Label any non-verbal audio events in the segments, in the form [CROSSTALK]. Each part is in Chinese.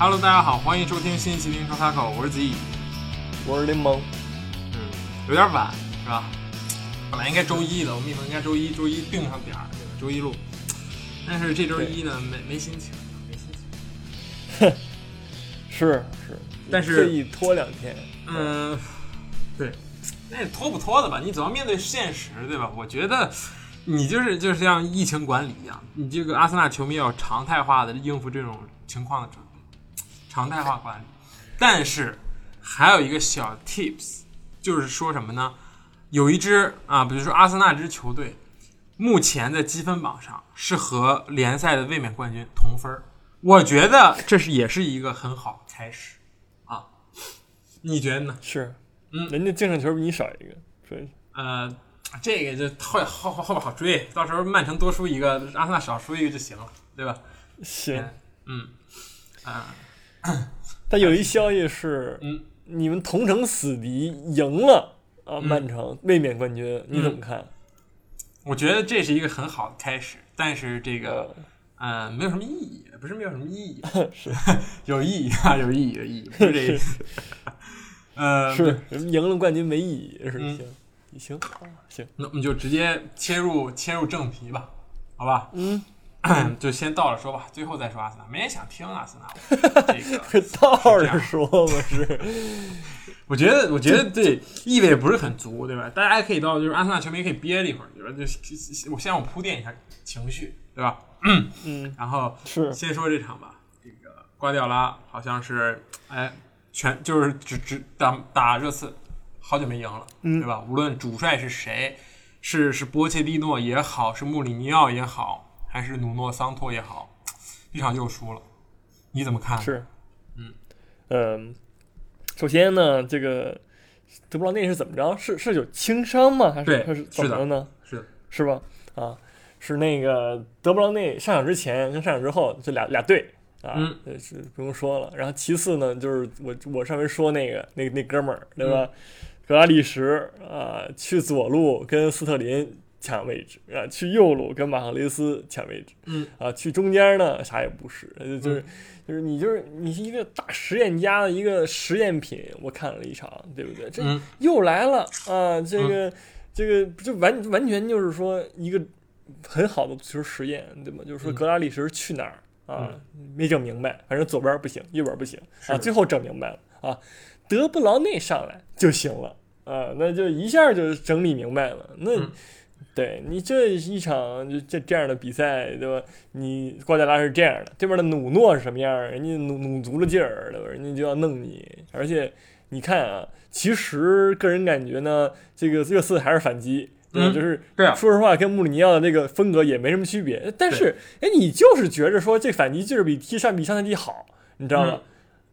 Hello，大家好，欢迎收听新一期的英超 Taco，我是子怡。我是林萌，嗯，有点晚是吧？本来应该周一的，我们以后应该周一周一定上点儿，对吧？周一录。但是这周一呢，没没心情，没心情。哼 [LAUGHS] 是是，但是特意拖两天，嗯，对，那拖不拖的吧？你总要面对现实，对吧？我觉得你就是就是像疫情管理一样，你这个阿森纳球迷要常态化的应付这种情况的常态化管理。但是还有一个小 tips，就是说什么呢？有一支啊，比如说阿森纳这支球队，目前在积分榜上是和联赛的卫冕冠军同分儿我觉得这是也是一个很好的开始啊，你觉得呢？是，嗯人家净胜球比你少一个，所以呃，这个就后后后后边好追，到时候曼城多输一个，阿森纳少输一个就行了，对吧？行。嗯，啊、[CLEARS THROAT] 但有一消息是，嗯，你们同城死敌赢了啊，嗯。曼城卫冕冠军，你怎么看？我觉得这是一个很好的开始，但是这个呃，呃没有什么意义，不是没有什么意义，[LAUGHS] 是。[LAUGHS] 有意义啊，有意义，的意义，不 [LAUGHS] 是这个。意思。呃，是，赢了冠军没意义，是嗯。行，行啊行，那我们就直接切入切入正题吧，好吧？嗯，就先到了说吧，最后再说阿森纳，没人想听阿森纳。[LAUGHS] 这个倒着说嘛是，我觉得，我觉得对意味不是很足，对吧？大家可以到就是阿森纳球迷可以憋了一会儿，对吧？就我先让我铺垫一下情绪，对吧？嗯，然后是先说这场吧。这个瓜迪奥拉好像是哎全就是只只打打热刺，好久没赢了，嗯对吧？无论主帅是谁，是是波切蒂诺也好，是穆里尼奥也好，还是努诺桑托也好，这场又输了，你怎么看？是，嗯嗯，首先呢，这个德布劳内是怎么着？是是有轻伤吗？还是还是怎么着呢？是的，是吧？啊，是那个德布劳内上场之前跟上场之后这俩俩队啊，是不用说了。然后其次呢，就是我我上回说那个那那哥们儿对吧？格拉利什啊，去左路跟斯特林抢位置啊，去右路跟马赫雷斯抢位置，嗯啊，去中间呢啥也不是，就就是。就是你就是你是一个大实验家的一个实验品，我看了一场，对不对？这嗯又来了啊！这个、这个就完完全就是说一个很好的足球实验，对吗？就是说嗯格拉利什去哪儿啊？没整明白，反正左边不行，右边不行啊，最后整明白了啊！德布劳内上来就行了啊，那就一下就整理明白了。那、嗯对你这一场就这这样的比赛，对吧？你瓜迪拉是这样的，对面的努诺是什么样儿？人家努努足了劲儿，对吧？人家就要弄你，而且你看啊，其实个人感觉呢，这个热刺还是反击，对吧？嗯就是说实话，跟穆里尼奥的那个风格也没什么区别。但是，哎，你就是觉着说这反击就是比踢上比上赛季好，你知道吗？嗯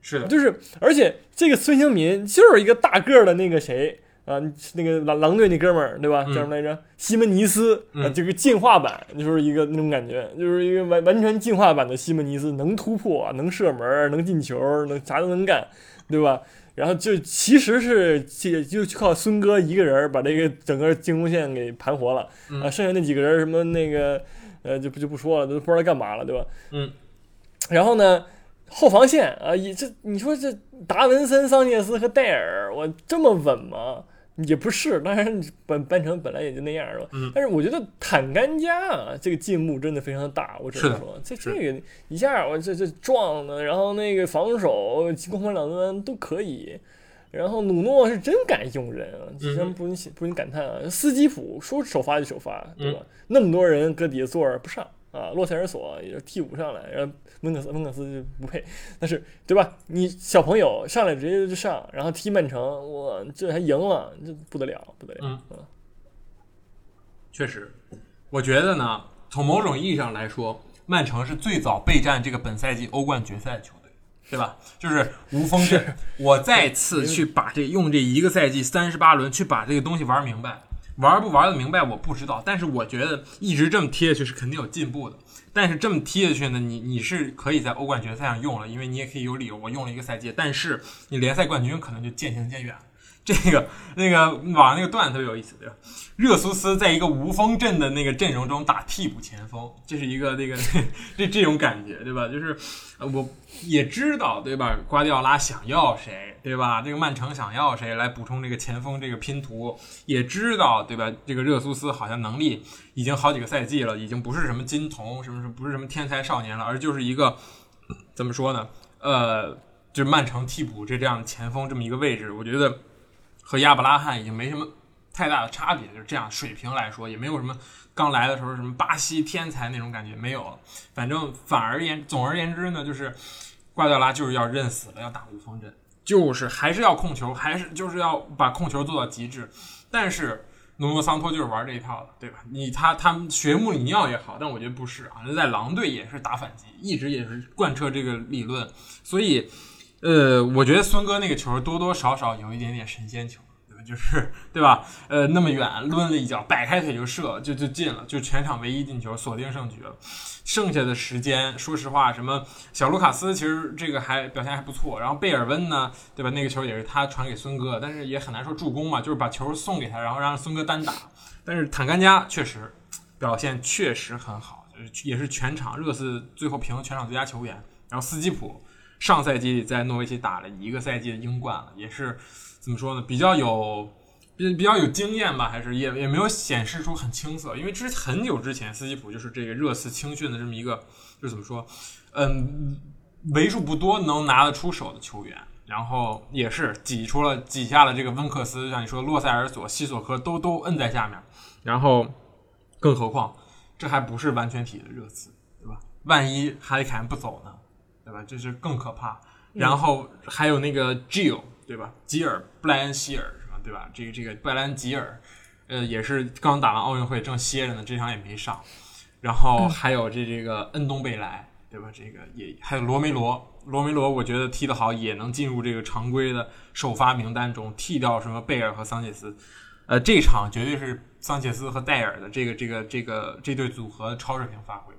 是的，就是，而且这个孙兴民就是一个大个儿的那个谁啊，那个狼狼队那哥们儿，对吧？嗯叫什么来着？西门尼斯，啊，嗯这个进化版，就是一个那种感觉，就是一个完完全进化版的西门尼斯，能突破，能射门，能进球，能啥都能干，对吧？然后就其实是这就靠孙哥一个人把这个整个进攻线给盘活了、嗯啊，剩下那几个人什么那个呃就不就不说了，都不知道干嘛了，对吧？嗯，然后呢，后防线啊，也这你说这达文森、桑切斯和戴尔，我这么稳吗？也不是，当然本班城本来也就那样是吧？嗯但是我觉得坦甘加啊，这个进步真的非常大，我只能说，这这个一下我这这撞的，然后那个防守攻防两端都可以。然后努诺是真敢用人啊，嗯真不禁不禁感叹啊！斯基普说首发就首发，对吧？嗯那么多人搁底下坐着不上啊，洛塞尔索也就替补上来，然后门克斯温克斯就不配，但是对吧？你小朋友上来直接就上，然后踢曼城，我这还赢了，这不得了，不得了，嗯啊确实，我觉得呢，从某种意义上来说，曼城是最早备战这个本赛季欧冠决赛的球队，对吧？就是无锋阵，[LAUGHS] 我再次去把这用这一个赛季三十八轮去把这个东西玩明白。玩不玩的明白我不知道，但是我觉得一直这么踢下去是肯定有进步的。但是这么踢下去呢，你你是可以在欧冠决赛上用了，因为你也可以有理由我用了一个赛季，但是你联赛冠军可能就渐行渐远。这个那个网上那个段子特别有意思，对吧？热苏斯在一个无锋阵的那个阵容中打替补前锋，这是一个那个 [LAUGHS] 这这种感觉，对吧？就是呃我也知道，对吧？瓜迪奥拉想要谁，对吧？这个曼城想要谁来补充这个前锋这个拼图，也知道，对吧？这个热苏斯好像能力已经好几个赛季了，已经不是什么金童，什么什么不是什么天才少年了，而就是一个怎么说呢？呃，就是曼城替补这这样的前锋这么一个位置，我觉得和亚布拉罕已经没什么太大的差别，就是这样水平来说，也没有什么刚来的时候什么巴西天才那种感觉没有了。反正反而言，总而言之呢，就是瓜迪奥拉就是要认死了，要打无锋阵，就是还是要控球，还是就是要把控球做到极致。但是努诺桑托就是玩这一套的，对吧？你他他们学穆里尼奥也好，但我觉得不是啊，在狼队也是打反击，一直也是贯彻这个理论，所以。呃，我觉得孙哥那个球多多少少有一点点神仙球，就是对吧？呃，那么远抡了一脚，摆开腿就射，就就进了，就全场唯一进球，锁定胜局了。剩下的时间，说实话，什么小卢卡斯其实这个还表现还不错，然后贝尔温呢，对吧？那个球也是他传给孙哥，但是也很难说助攻嘛，就是把球送给他，然后让孙哥单打。但是坦甘加确实表现确实很好，也是全场热刺最后评全场最佳球员，然后斯基普。上赛季在诺维奇打了一个赛季的英冠了，也是怎么说呢？比较有比比较有经验吧，还是也也没有显示出很青涩。因为之很久之前，斯基普就是这个热刺青训的这么一个，就是怎么说，嗯，为数不多能拿得出手的球员。然后也是挤出了挤下了这个温克斯，像你说洛塞尔索、西索科都都摁在下面。然后，更何况这还不是完全体的热刺，对吧？万一哈里凯恩不走呢？对吧？这是更可怕。然后还有那个 Gill，对吧？吉尔布莱恩希尔是吧？对吧？这个这个布莱恩吉尔，呃，也是刚打完奥运会正歇着呢，这场也没上。然后还有这这个恩东贝莱，对吧？这个也还有罗梅罗，罗梅罗我觉得踢得好，也能进入这个常规的首发名单中，替掉什么贝尔和桑切斯。呃，这场绝对是桑切斯和戴尔的这个这个这个这对组合超水平发挥。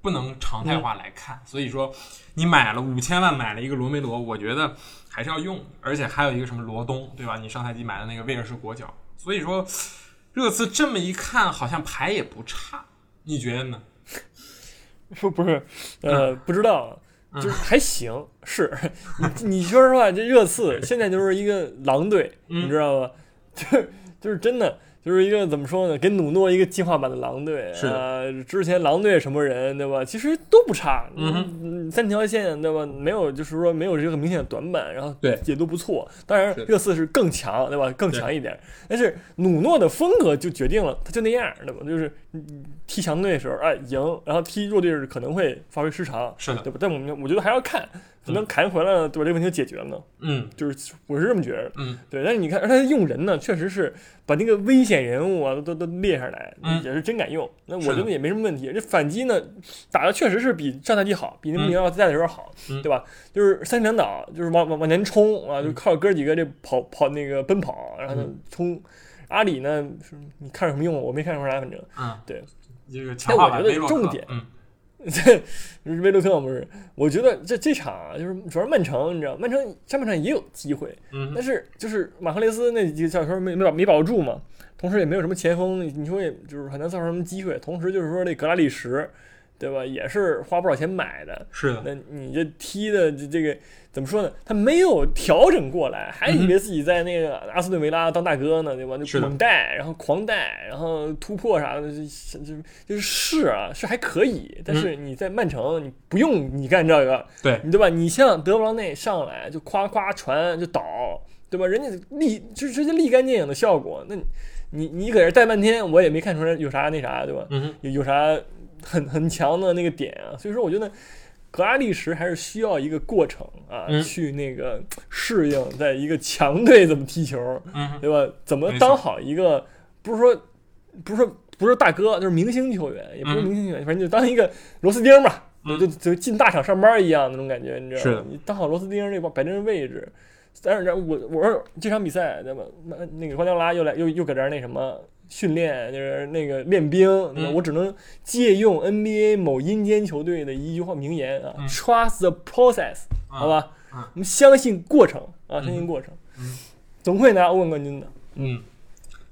不能常态化来看，所以说你买了五千万买了一个罗梅罗，我觉得还是要用，而且还有一个什么罗东，对吧？你上赛季买的那个威尔士国脚，所以说热刺这么一看好像牌也不差，你觉得呢？不 [LAUGHS] 不是，呃，不知道，就是还行。是你 [LAUGHS] 你说实话，这热刺现在就是一个狼队，你知道吗？[LAUGHS] 就是就是真的。就是一个怎么说呢？给努诺一个进化版的狼队啊！之前狼队什么人对吧？其实都不差，嗯，三条线对吧？没有，就是说没有这个明显的短板，然后对也都不错。当然热刺是更强对吧？更强一点。但是努诺的风格就决定了他就那样对吧？就是踢强队的时候哎赢，然后踢弱队时可能会发挥失常，是的，对吧？但我们我觉得还要看。可能凯恩回来了，对吧？这个问题就解决了呢。嗯，就是我是这么觉得。嗯，对。但是你看，而他用人呢，确实是把那个危险人物啊都都列上来，也是真敢用。那我觉得也没什么问题。这反击呢，打的确实是比上赛季好，比那穆里奥在的时候好，对吧？就是三两倒，就是往往往前冲啊，就靠哥几个这跑跑那个奔跑，然后呢冲。阿里呢，你看有什么用？我没看出来，反正。嗯，对。这个强化版重点。嗯。这威洛克不是？我觉得这这场啊，就是主要是曼城，你知道，曼城上半场也有机会，但是就是马赫雷斯那几个小球没没保没保住嘛，同时也没有什么前锋，你说也就是很难造成什么机会。同时就是说那格拉利什，对吧？也是花不少钱买的，是的。那你这踢的这这个。怎么说呢？他没有调整过来，还以为自己在那个阿斯顿维拉当大哥呢，对吧？就猛带，然后狂带，然后突破啥的，就就就是是啊，是还可以。但是你在曼城，你不用你干这个，对你对吧？你像德布劳内上来就夸夸传就倒，对吧？人家立就直接立竿见影的效果。那你你搁这带半天，我也没看出来有啥那啥，对吧？有有啥很 [LAUGHS] 很强的那个点啊？所以说，我觉得。格拉利什还是需要一个过程啊，去那个适应，在一个强队怎么踢球，对吧？怎么当好一个，不是说，不是说，不是大哥，就是明星球员，也不是明星球员，反正就当一个螺丝钉吧，就就进大厂上班一样那种感觉，你知道吗？你当好螺丝钉，这摆正位置。但是，我我说这场比赛，对吧？那那个瓜迪奥拉又来又又搁这儿那什么。训练就是那个练兵，我只能借用 NBA 某阴间球队的一句话名言啊，Trust the process，好吧？我们相信过程啊，相信过程。总会拿欧冠冠军的。嗯，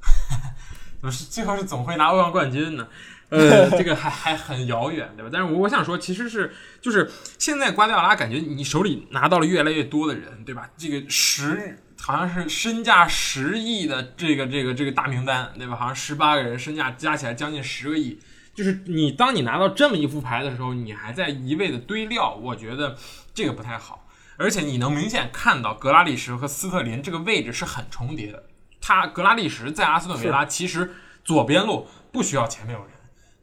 [LAUGHS] 怎么是最后是总会拿欧冠冠军呢？呃，[LAUGHS] 这个还还很遥远，对吧？但是我我想说，其实是就是现在瓜迪奥拉感觉你手里拿到了越来越多的人，对吧？这个十好像是身价十亿的这个这个这个大名单，对吧？好像十八个人身价加起来将近十个亿。就是你当你拿到这么一副牌的时候，你还在一味的堆料，我觉得这个不太好。而且你能明显看到格拉利什和斯特林这个位置是很重叠的。他格拉利什在阿斯顿维拉其实左边路不需要前面有人。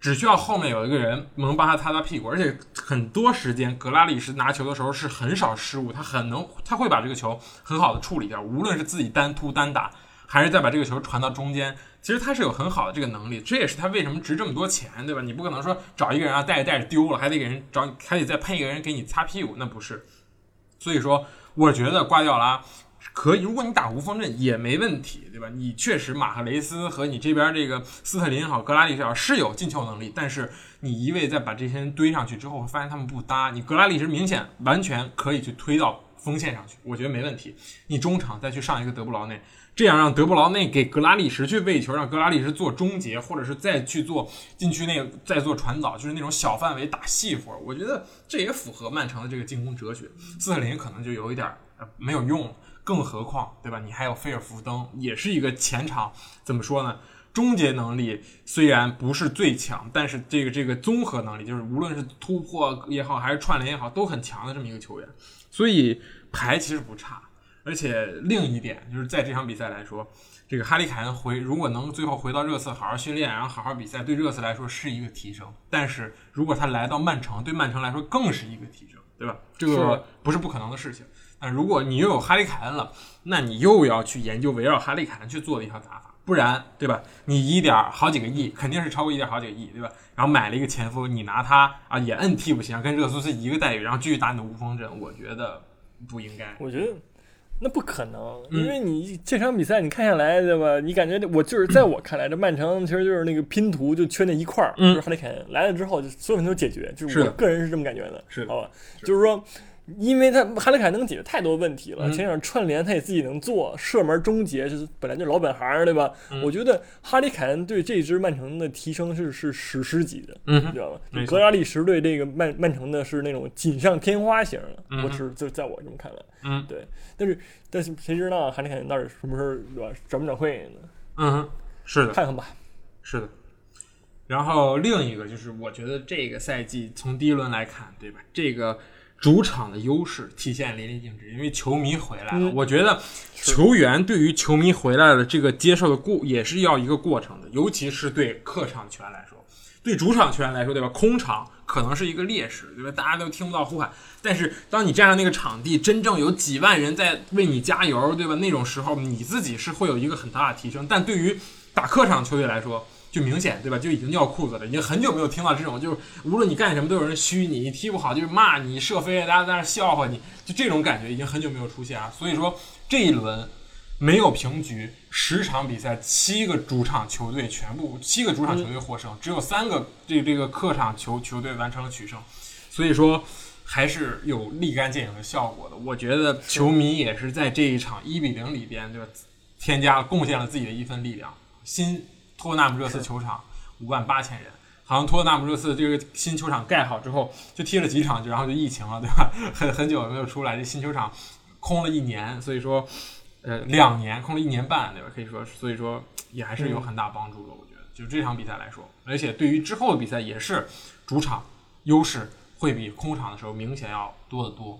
只需要后面有一个人能帮他擦擦屁股，而且很多时间格拉利什拿球的时候是很少失误，他很能，他会把这个球很好的处理掉，无论是自己单突单打，还是再把这个球传到中间，其实他是有很好的这个能力，这也是他为什么值这么多钱，对吧？你不可能说找一个人啊带着带着丢了，还得给人找，还得再配一个人给你擦屁股，那不是。所以说，我觉得瓜迪奥拉。可以，如果你打无锋阵也没问题，对吧？你确实马赫雷斯和你这边这个斯特林好，格拉利什是有进球能力，但是你一味再把这些人堆上去之后，会发现他们不搭。你格拉利什明显完全可以去推到锋线上去，我觉得没问题。你中场再去上一个德布劳内，这样让德布劳内给格拉利什去喂球，让格拉利什做终结，或者是再去做禁区内再做传导，就是那种小范围打细活。我觉得这也符合曼城的这个进攻哲学。斯特林可能就有一点没有用了。更何况，对吧？你还有菲尔福登，也是一个前场怎么说呢？终结能力虽然不是最强，但是这个这个综合能力，就是无论是突破也好，还是串联也好，都很强的这么一个球员。所以牌其实不差。而且另一点就是在这场比赛来说，这个哈里凯恩回如果能最后回到热刺好好训练，然后好好比赛，对热刺来说是一个提升。但是如果他来到曼城，对曼城来说更是一个提升，对吧？这个不是不可能的事情。那如果你又有哈利凯恩了，那你又要去研究围绕哈利凯恩去做的一套打法，不然，对吧？你一点好几个亿，肯定是超过一点好几个亿，对吧？然后买了一个前锋，你拿他啊也摁替补席上，跟热苏斯一个待遇，然后继续打你的无锋阵，我觉得不应该。我觉得那不可能，因为你这场比赛你看下来，对吧？你感觉我就是在我看来，这曼城其实就是那个拼图就缺那一块儿，就是哈利凯恩来了之后，就所有问题都解决，就是我个人是这么感觉的，是好吧？就是说。因为他哈里凯能解决太多问题了，前场串联他也自己能做，射门终结就是本来就老本行，对吧？我觉得哈里凯恩对这支曼城的提升是是史诗级的，你知道吗？格拉利什对这个曼曼城的是那种锦上添花型的，我是就在我这么看来，嗯，对。但是但是谁知道哈里凯恩到底什么时候对吧？转不转会呢？嗯，是的，看看吧，是的。然后另一个就是，我觉得这个赛季从第一轮来看，对吧？这个。主场的优势体现淋漓尽致，因为球迷回来了。我觉得球员对于球迷回来了这个接受的过也是要一个过程的，尤其是对客场球员来说，对主场球员来说，对吧？空场可能是一个劣势，对吧？大家都听不到呼喊，但是当你站上那个场地，真正有几万人在为你加油，对吧？那种时候你自己是会有一个很大的提升。但对于打客场球队来说，就明显对吧？就已经尿裤子了，已经很久没有听到这种，就是无论你干什么都有人虚你，你踢不好就是骂你，射飞，大家在那笑话你，就这种感觉已经很久没有出现啊。所以说这一轮没有平局，十场比赛七个主场球队全部七个主场球队获胜，只有三个这这个客场球球队完成了取胜，所以说还是有立竿见影的效果的。我觉得球迷也是在这一场一比零里边对吧，添加贡献了自己的一份力量，新。托纳姆热刺球场五万八千人，好像托纳姆热刺这个新球场盖好之后，就踢了几场，就然后就疫情了，对吧？[LAUGHS] 很很久没有出来，这新球场空了一年，所以说，呃，两年空了一年半，对吧？可以说，所以说也还是有很大帮助的。我觉得，就这场比赛来说，而且对于之后的比赛也是主场优势会比空场的时候明显要多得多。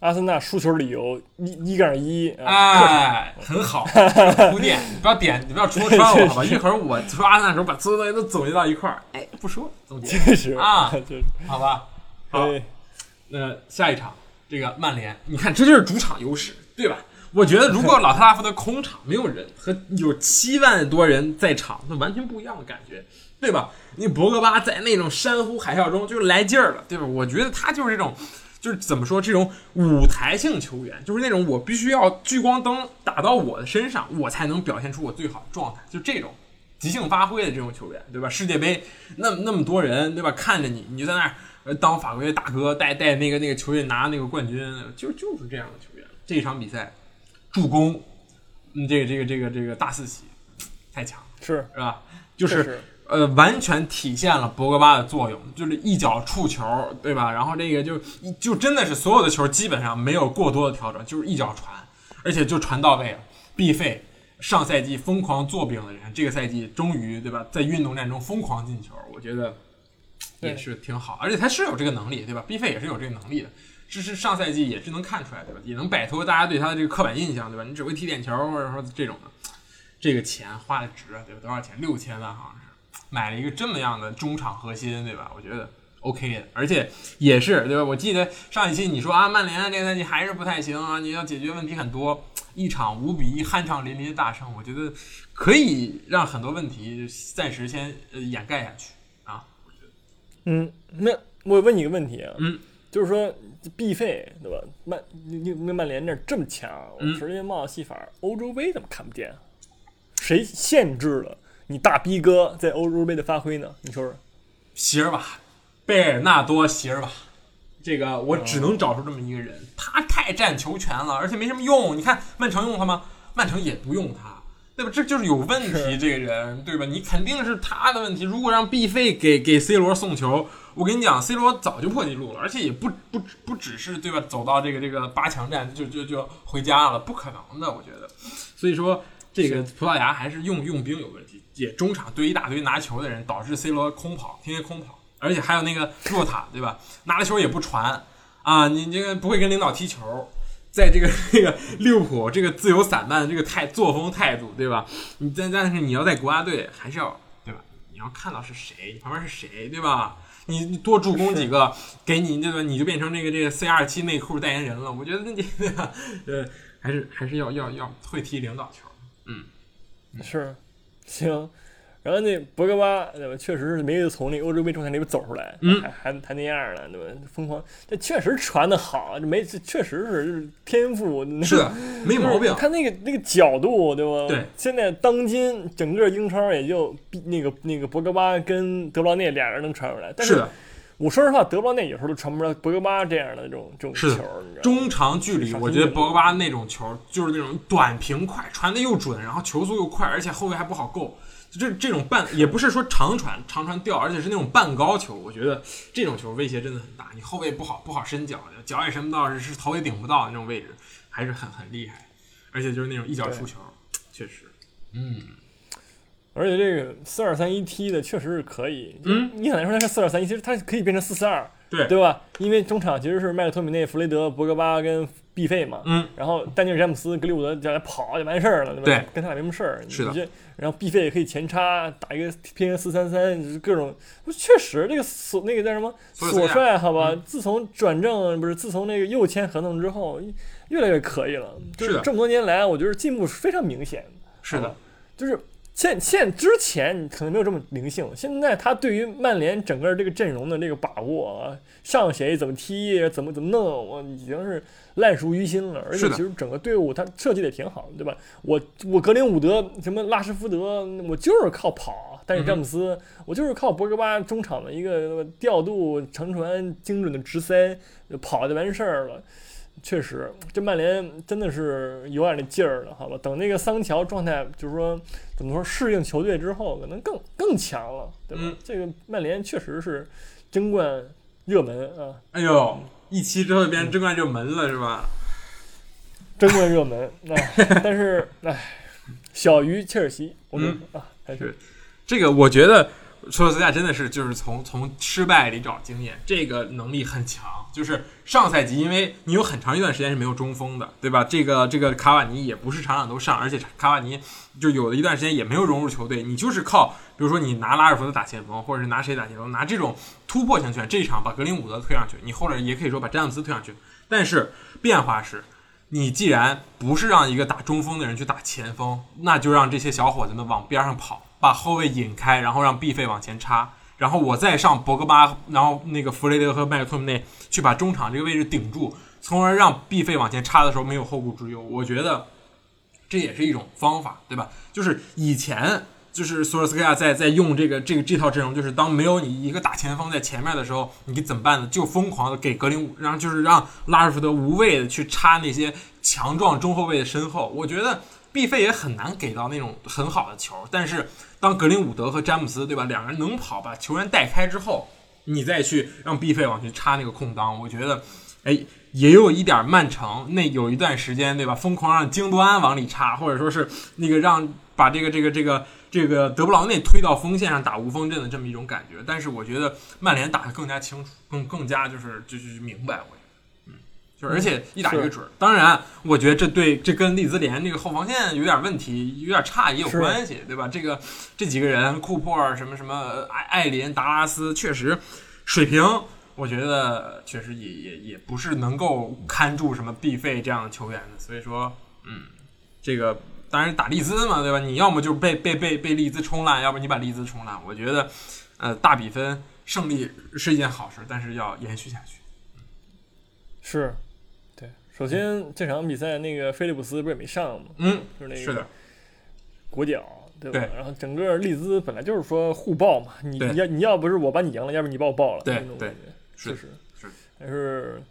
阿森纳输球理由一一杠一，哎，很好，铺垫，[LAUGHS] 你不要点，你不要戳穿我好吧？一会儿我说阿森纳的时候，把所有东西都总结到一块儿，哎，不说总结，确实啊，确好吧，好，那下一场这个曼联，你看这就是主场优势，对吧？我觉得如果老特拉福德空场没有人和有七万多人在场，那完全不一样的感觉，对吧？你博格巴在那种山呼海啸中就是来劲儿了，对吧？我觉得他就是这种。就是怎么说，这种舞台性球员，就是那种我必须要聚光灯打到我的身上，我才能表现出我最好的状态。就这种即兴发挥的这种球员，对吧？世界杯那那么多人，对吧？看着你，你就在那儿当法国队大哥，带带那个那个球队拿那个冠军，就就是这样的球员。这一场比赛助攻，嗯，这个这个这个这个大四喜太强，是是吧？就是呃，完全体现了博格巴的作用，就是一脚触球，对吧？然后这个就就真的是所有的球基本上没有过多的调整，就是一脚传，而且就传到位了。毕费上赛季疯狂做饼的人，这个赛季终于对吧，在运动战中疯狂进球，我觉得也是挺好，而且他是有这个能力，对吧？毕费也是有这个能力的。这是上赛季也是能看出来，对吧？也能摆脱大家对他的这个刻板印象，对吧？你只会踢点球，或者说这种的，这个钱花的值，对吧？多少钱？六千万好像是。买了一个这么样的中场核心，对吧？我觉得 OK 的，而且也是对吧？我记得上一期你说啊，曼联这个赛季还是不太行啊，你要解决问题很多，一场五比一酣畅淋漓的大胜，我觉得可以让很多问题暂时先呃掩盖下去啊。我觉得，嗯，那我问你一个问题啊，嗯，就是说必费对吧？曼你你那曼联那这么强，我嗯直接冒戏法，欧洲杯怎么看不见啊？谁限制了你大逼哥在欧洲杯的发挥呢？你说说。席尔瓦，贝尔纳多·席尔瓦，这个我只能找出这么一个人，他太占球权了，而且没什么用。你看曼城用他吗？曼城也不用他，对吧？这就是有问题，[LAUGHS] 这个人，对吧？你肯定是他的问题。如果让 B 费给给 C 罗送球，我跟你讲，C 罗早就破纪录了，而且也不不不只是对吧？走到这个这个八强战就就就回家了，不可能的，我觉得。所以说，这个葡萄牙还是用用兵有问题，也中场堆一大堆拿球的人，导致 C 罗空跑，天天空跑，而且还有那个若塔，对吧？拿了球也不传啊，你这个不会跟领导踢球。在这个 [LAUGHS] 这个利物浦这个自由散漫的这个态作风态度，对吧？你但但是你要在国家队还是要对吧？你要看到是谁，你旁边是谁，对吧？你你多助攻几个，给你对吧？你就变成这个这个 C 二七内裤代言人了。我觉得你对吧？[LAUGHS] 呃，还是还是要要要会踢领导球。嗯是，行。然后那博格巴对吧？确实是没有从那欧洲杯状态里边走出来，嗯还还还那样呢，对吧？疯狂，这确实传的好，这没这确实是就是天赋，是的，没毛病就是。看那个那个角度，对吧？对。现在当今整个英超也就比那个那个博格巴跟德布劳内俩人能传出来，但是的，我说实话，德布劳内有时候都传不出来博格巴这样的这种这种球，是你知道吗？中长距离，我觉得博格巴那种球就是那种短平快，传的又准，然后球速又快，而且后卫还不好够。这这种半也不是说长传长传掉，而且是那种半高球，我觉得这种球威胁真的很大。你后卫不好不好伸脚，脚也伸不到，是是头也顶不到那种位置，还是很很厉害。而且就是那种一脚出球，确实，嗯，而且这个四二三一 T 的确实是可以。嗯，你很难说它是四二三一，其实它可以变成四四二，对对吧？因为中场其实是麦克托米内、弗雷德、博格巴跟毕费嘛。嗯，然后丹尼尔詹姆斯、格里伍德叫来跑就完事儿了，对吧？对，跟他俩没什么事儿。是的然后毕费也可以前插打一个偏四三三，各种确实这个索那个叫什么索索尔斯克亚帅好吧？嗯自从转正不是自从那个又签合同之后，越来越可以了。就是的这么多年来，我觉得进步是非常明显的。是的，就是现现之前可能没有这么灵性，现在他对于曼联整个这个阵容的这个把握啊，上谁怎么踢，怎么怎么弄，我已经是烂熟于心了。而且其实整个队伍他设计的也挺好的，对吧？我我格林伍德什么拉什福德，我就是靠跑，但是詹姆斯、我就是靠博格巴中场的一个调度、长传、精准的直塞，跑就完事儿了。确实，这曼联真的是有点那劲儿了，好吧？等那个桑乔状态，就是说怎么说适应球队之后，可能更更强了，对吧？嗯这个曼联确实是争冠热门啊，哎呦，一期之后变成争冠热门了，是吧？争冠热门。哎，但是哎，小于切尔西，我们嗯啊，还是这个我觉得索尔斯亚真的是就是从从失败里找经验，这个能力很强。就是上赛季，因为你有很长一段时间是没有中锋的，对吧？这个这个卡瓦尼也不是场场都上，而且卡瓦尼就有的一段时间也没有融入球队，你就是靠比如说你拿拉尔福德打前锋，或者是拿谁打前锋，拿这种突破型球员，这一场把格林伍德推上去，你后者也可以说把詹姆斯推上去。但是变化是，你既然不是让一个打中锋的人去打前锋，那就让这些小伙子们往边上跑，把后卫引开，然后让 B 费往前插，然后我再上博格巴，然后那个弗雷德和麦克托姆内去把中场这个位置顶住，从而让 B 费往前插的时候没有后顾之忧。我觉得这也是一种方法，对吧？就是以前就是索尔斯克亚在在用这个这个这套阵容，就是当没有你一个大前锋在前面的时候，你怎么办呢？就疯狂的给格林，然后就是让拉什福德无谓的去插那些强壮中后卫的身后。我觉得毕费也很难给到那种很好的球，但是当格林伍德和詹姆斯对吧，两个人能跑把球员带开之后，你再去让毕费往去插那个空当，我觉得，哎，也有一点曼城那有一段时间对吧，疯狂让京多安往里插，或者说是那个让把这个这个这个。这个德布劳内推到锋线上打无锋阵的这么一种感觉，但是我觉得曼联打得更加清楚，更更加就是就是明白，我，就是而且一打一个准。当然，我觉得这对这跟利兹联这个后防线有点问题，有点差也有关系，对吧？这个这几个人，库珀什么什么艾艾林达拉斯，确实水平，我觉得确实也也也不是能够看住什么必费这样的球员的。所以说，嗯，这个。当然打利兹嘛，对吧？你要么就被被被被利兹冲烂，要不你把利兹冲烂。我觉得，呃，大比分胜利是一件好事，但是要延续下去。是，对。首先这场比赛那个菲利普斯不是也没上吗？嗯，就是那个国脚，对吧？对然后整个利兹本来就是说互爆嘛，你对要你要不是我把你赢了，要不你把我爆了，对那种对感觉，是确实是还是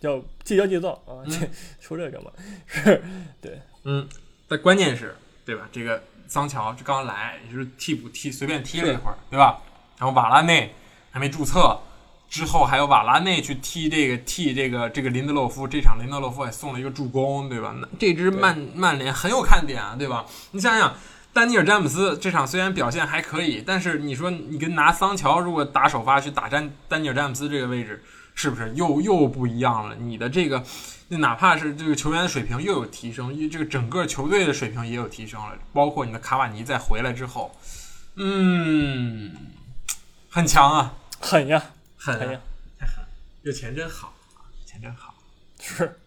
要戒骄戒躁啊！嗯这说这干嘛？是，[LAUGHS] 对，嗯，但关键是，对吧？这个桑乔这刚来，也就是替补踢随便踢了一会儿，对吧？然后瓦拉内还没注册，之后还有瓦拉内去踢这个替这个这个林德洛夫，这场林德洛夫也送了一个助攻，对吧？那这支曼曼联很有看点啊，对吧？你想想。丹尼尔·詹姆斯这场虽然表现还可以，但是你说你跟拿桑乔如果打首发去打詹丹尼尔·詹姆斯这个位置，是不是又又不一样了？你的这个，那哪怕是这个球员的水平又有提升，这个整个球队的水平也有提升了，包括你的卡瓦尼在回来之后，嗯，很强啊，狠呀，狠啊狠呀，太狠，有钱真好啊，钱真好。是，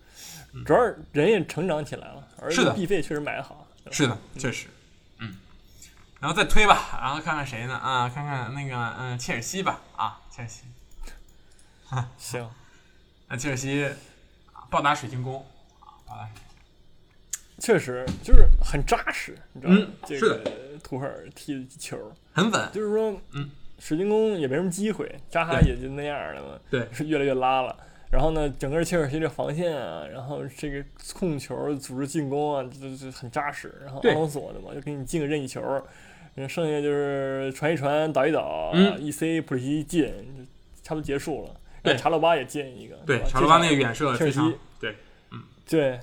主要是人也成长起来了，而且必费确实买的好，是的，确实，嗯，然后再推吧，然后看看谁呢？啊，看看那个，嗯，切尔西吧，啊，切尔西，[LAUGHS] 行，那，切尔西啊暴打水晶宫，啊，暴打水晶宫。确实就是很扎实，你知道吗？嗯这个图赫尔踢的球，很稳，就是说，嗯，水晶宫也没什么机会，扎哈也就那样了嘛，对是越来越拉了。然后呢，整个切尔西这防线啊，然后这个控球、组织进攻啊，这这很扎实。然后对阿隆索的嘛，就给你进个任意球，嗯，剩下就是传一传、倒一倒，嗯一塞普里西进，就差不多结束了。对让查洛巴也进一个，对查罗巴那个远射切尔西对，对，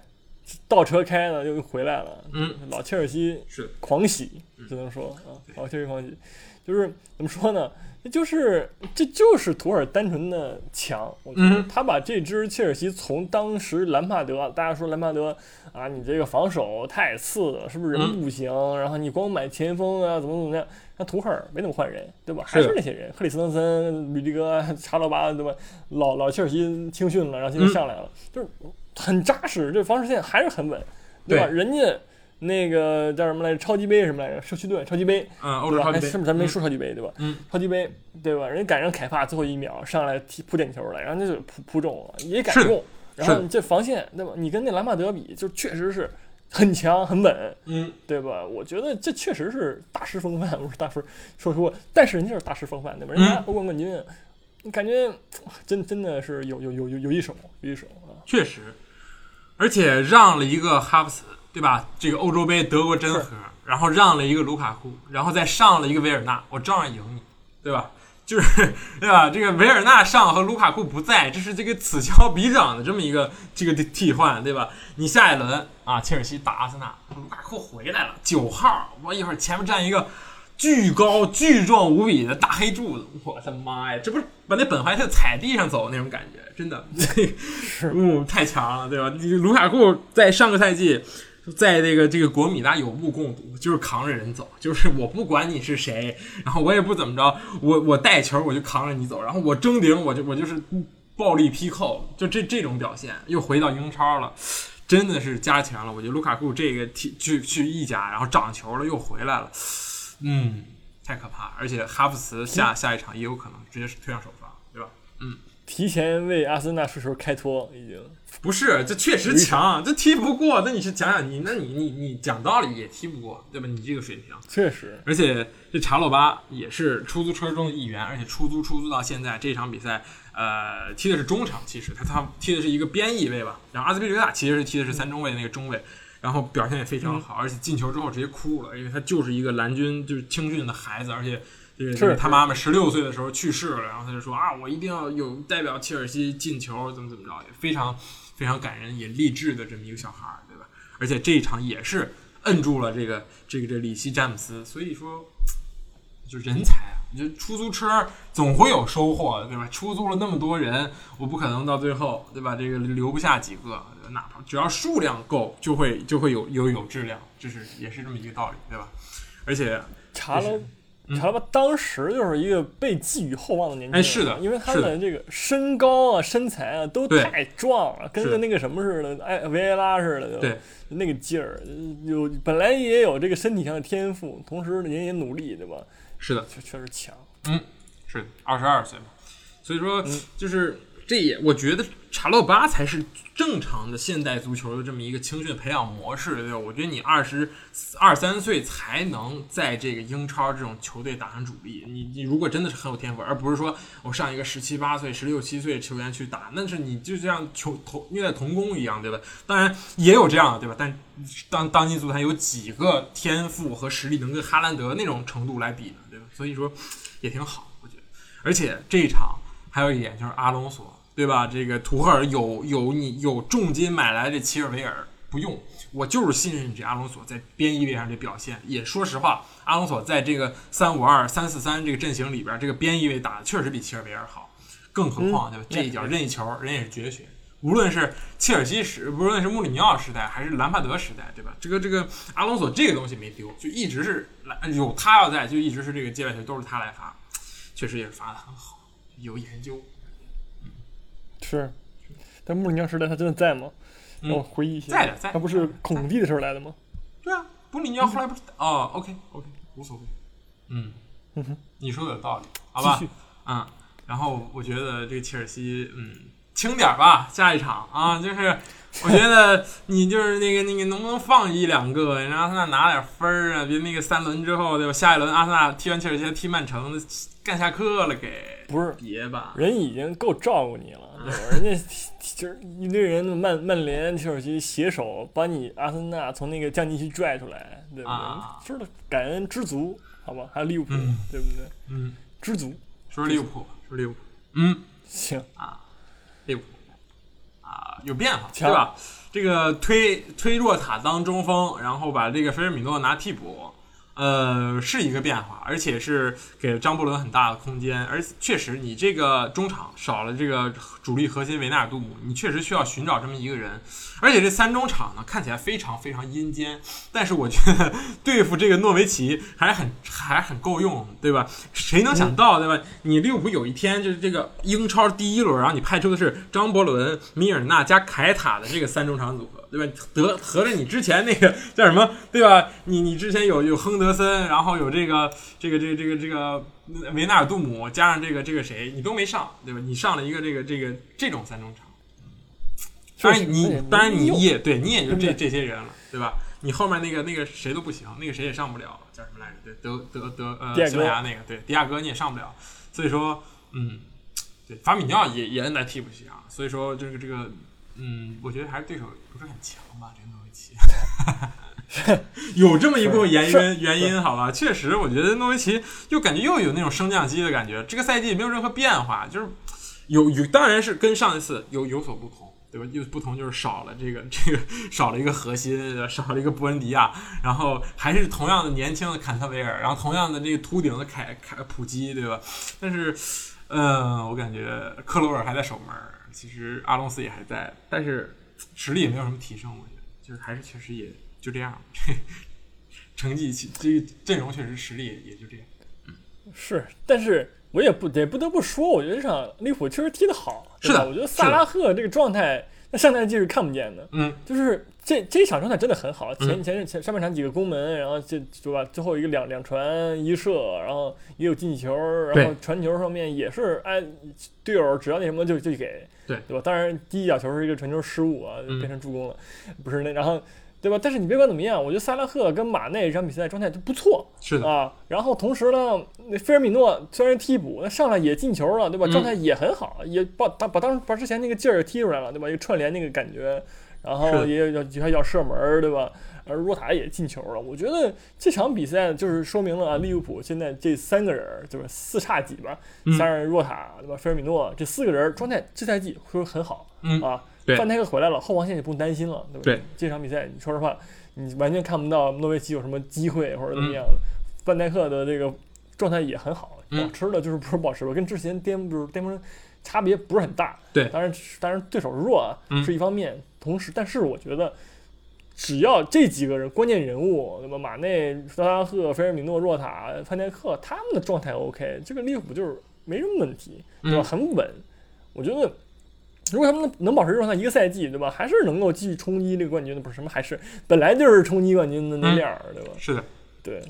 倒车开了又回来了。嗯，老切尔西是狂喜，只能说啊，老切尔西狂喜，就是怎么说呢？就是这就是图尔单纯的强，我觉得嗯他把这支切尔西从当时兰帕德，大家说兰帕德啊，你这个防守太次了，是不是嗯人不行？然后你光买前锋啊，怎么怎么样？那图赫尔没怎么换人，对吧？还是那些人，克里斯滕森、吕迪格、查罗巴，对吧？老老切尔西青训了，然后现在嗯上来了，就是很扎实，这防守线还是很稳，对吧？对人家那个叫什么来着？超级杯什么来着？社区队超级杯，嗯，欧？洲超级杯，哎是不是咱没嗯说超级杯对吧？嗯，超级杯对吧？人家赶上凯帕最后一秒上来踢扑点球了，然后那就扑扑中了，也敢用。然后你这防线对吧？你跟那兰帕德比，就确实是很强很稳，嗯，对吧？我觉得这确实是大师风范，不是大师说说，但是人家是大师风范，对吧？人家嗯欧冠冠军，你感觉真真的是有有有有有一手有一手啊！确实，而且让了一个哈弗茨，对吧？这个欧洲杯德国真是核，然后让了一个卢卡库，然后再上了一个维尔纳，我照样赢你，对吧？就是对吧？这个维尔纳上和卢卡库不在，这是这个此消彼长的这么一个这个替换，对吧？你下一轮啊，切尔西打阿森纳，卢卡库回来了，九号，我一会儿前面站一个巨高巨壮无比的大黑柱子，我的妈呀，这不是把那本怀特踩地上走那种感觉，真的，是 [LAUGHS] 嗯，太强了，对吧？你卢卡库在上个赛季，在这个这个国米他有目共睹，就是扛着人走，就是我不管你是谁，然后我也不怎么着，我我带球我就扛着你走，然后我争顶我就我就是暴力劈扣，就这这种表现又回到英超了。真的是加强了，我觉得卢卡库这个踢去去意甲，然后涨球了又回来了，嗯，太可怕。而且哈弗茨下下一场也有可能直接是推上首发，对吧？嗯提前为阿森纳输球开脱，已经不是，这确实强，这踢不过。那你是讲讲你，那你你你讲道理也踢不过，对吧？你这个水平，确实。而且这查洛巴也是出租车中的一员，而且出租出租到现在，这场比赛呃踢的是中场，其实他他踢的是一个边翼位吧。然后阿兹皮利亚其实是踢的是三中卫那个中卫，然后表现也非常好，而且进球之后直接哭了，因为他就是一个蓝军就是青训的孩子，而且。就是他妈妈十六岁的时候去世了，然后他就说啊，我一定要有代表切尔西进球，怎么怎么着，也非常非常感人，也励志的这么一个小孩儿，对吧？而且这一场也是摁住了这个这个这里希詹姆斯，所以说 [TSK] 就人才啊！你就出租车总会有收获，对吧？出租了那么多人，我不可能到最后，对吧？这个留不下几个，哪怕只要数量够，就会就会有有有质量，这是也是这么一个道理，对吧？而且查了。查吧，当时就是一个被寄予厚望的年轻人，是的，因为他的。这个身高啊、身材啊都太壮了，跟个那个什么似的，哎，维埃拉似的，对，那个劲儿，有本来也有这个身体上的天赋，同时人也努力，对吧？是的，确确实强，嗯，是二十二岁嘛，所以说就是。这也我觉得查洛巴才是正常的现代足球的这么一个青训培养模式，对吧？我觉得你二十二三岁才能在这个英超这种球队打上主力。你你如果真的是很有天赋，而不是说我上一个十七八岁、十六七岁球员去打，那是你就像球童虐待童工一样，对吧？当然也有这样的，对吧？但当当今足坛有几个天赋和实力能跟哈兰德那种程度来比呢，对吧？所以说也挺好，我觉得。而且这一场还有一点就是阿隆索。对吧？这个图赫尔有有你有重金买来的齐尔维尔不用，我就是信任这阿隆索在边翼位上这表现。也说实话，阿隆索在这个三五二三四三这个阵型里边，这个边翼位打的确实比齐尔维尔好。更何况对吧？这一脚任意球，人也是绝学。无论是切尔西时，无论是穆里尼奥时代，还是兰帕德时代，对吧？这个这个阿隆索这个东西没丢，就一直是来有他要在，就一直是这个界外球都是他来发，确实也是发的很好，有研究。是，但穆里尼奥时代他真的在吗？让我回忆一下，在的，在。他不是孔蒂的时候来的吗？对啊，穆里尼奥后来不是哦，OK，OK，无所谓。嗯，你说的有道理，好吧？嗯，然后我觉得这个切尔西，嗯，轻点吧，下一场啊，就是 [LAUGHS] 我觉得你就是那个那个能不能放一两个，让阿森纳拿点分儿啊？别那个三轮之后对吧？下一轮阿森纳踢完切尔西踢曼城，干下课了给？不是，别吧，人已经够照顾你了。人家 [LAUGHS] 就是一堆人，曼曼联、切尔西携手把你阿森纳从那个降级区拽出来，对不对？说的感恩知足，好吧？还有利物浦，对不对？嗯，知足。说利物浦，说利物浦。嗯，行啊，利物浦啊，有变化，对吧？这个推推若塔当中锋，然后把这个菲尔米诺拿替补。呃，是一个变化，而且是给了张伯伦很大的空间，而确实，你这个中场少了这个主力核心维纳尔杜姆，你确实需要寻找这么一个人，而且这三中场呢看起来非常非常阴间，但是我觉得对付这个诺维奇还很 [LAUGHS] 还很够用，对吧？谁能想到，对吧？你利物浦有一天就是这个英超第一轮，然后你派出的是张伯伦、米尔纳加凯塔的这个三中场组合。对吧？得合着你之前那个叫什么？对吧？你你之前有有亨德森，然后有这个这个这个这个这个维纳尔杜姆，加上这个这个谁，你都没上，对吧？你上了一个这个这个这种三中场。当然你当然你也对你也就这这些人了，对吧？你后面那个那个谁都不行，那个谁也上不了，叫什么来着？对，德德德呃西班牙那个对迪亚哥你也上不了，所以说嗯，对法米尼奥也也摁在替补席啊，所以说这个这个。嗯，我觉得还是对手不是很强吧，这个诺维奇，[LAUGHS] 有这么一部分原因原因，好吧，确实，我觉得诺维奇又感觉又有那种升降机的感觉，这个赛季没有任何变化，就是有有，当然是跟上一次有有所不同，对吧？又不同就是少了这个这个 [LAUGHS] 少了一个核心，少了一个布恩迪亚，然后还是同样的年轻的坎特维尔，然后同样的这个秃顶的凯凯普基，对吧？但是，嗯，我感觉克罗尔还在守门。其实阿隆斯也还在，但是实力也没有什么提升，我觉得就是还是确实也就这样，[LAUGHS] 成绩这阵容确实实力也就这样。嗯，是，但是我也不得不得不说，我觉得这场利物浦确实踢得好，是的，我觉得萨拉赫这个状态那上赛季是看不见的。嗯，就是这这一场状态真的很好，前嗯前前上半场几个攻门，然后这对吧？最后一个两两传一射，然后也有进球，然后传球上面也是哎，队友只要那什么就就给，对对吧？当然第一脚球是一个传球失误啊，嗯变成助攻了，不是那然后。对吧？但是你别管怎么样，我觉得萨拉赫跟马内这场比赛状态都不错是的，啊。然后同时呢，那菲尔米诺虽然替补，那上来也进球了，对吧？嗯状态也很好，也把把把当把之前那个劲儿踢出来了，对吧？一个串联那个感觉，然后也要还要射门，对吧？而若塔也进球了，我觉得这场比赛就是说明了啊，利物浦现在这三个人儿就是四叉戟吧，嗯三人若塔对吧？菲尔米诺这四个人状态这赛季会很好嗯，啊。范戴克回来了，后防线也不用担心了，对不？对，这场比赛你说实话，你完全看不到诺维奇有什么机会或者怎么样。嗯范戴克的这个状态也很好，嗯保持的就是不是保持吧，跟之前巅就是巅峰差别不是很大。对当然当然对手弱啊、嗯是一方面，同时但是我觉得。只要这几个人关键人物，那么马内、萨拉赫、菲尔米诺、若塔、范戴克他们的状态 OK，这个利物浦就是没什么问题，对吧？嗯很稳。我觉得如果他们能能保持状态一个赛季，对吧？还是能够继续冲击这个冠军的，不是什么还是本来就是冲击冠军的那点儿，对吧？是的。对，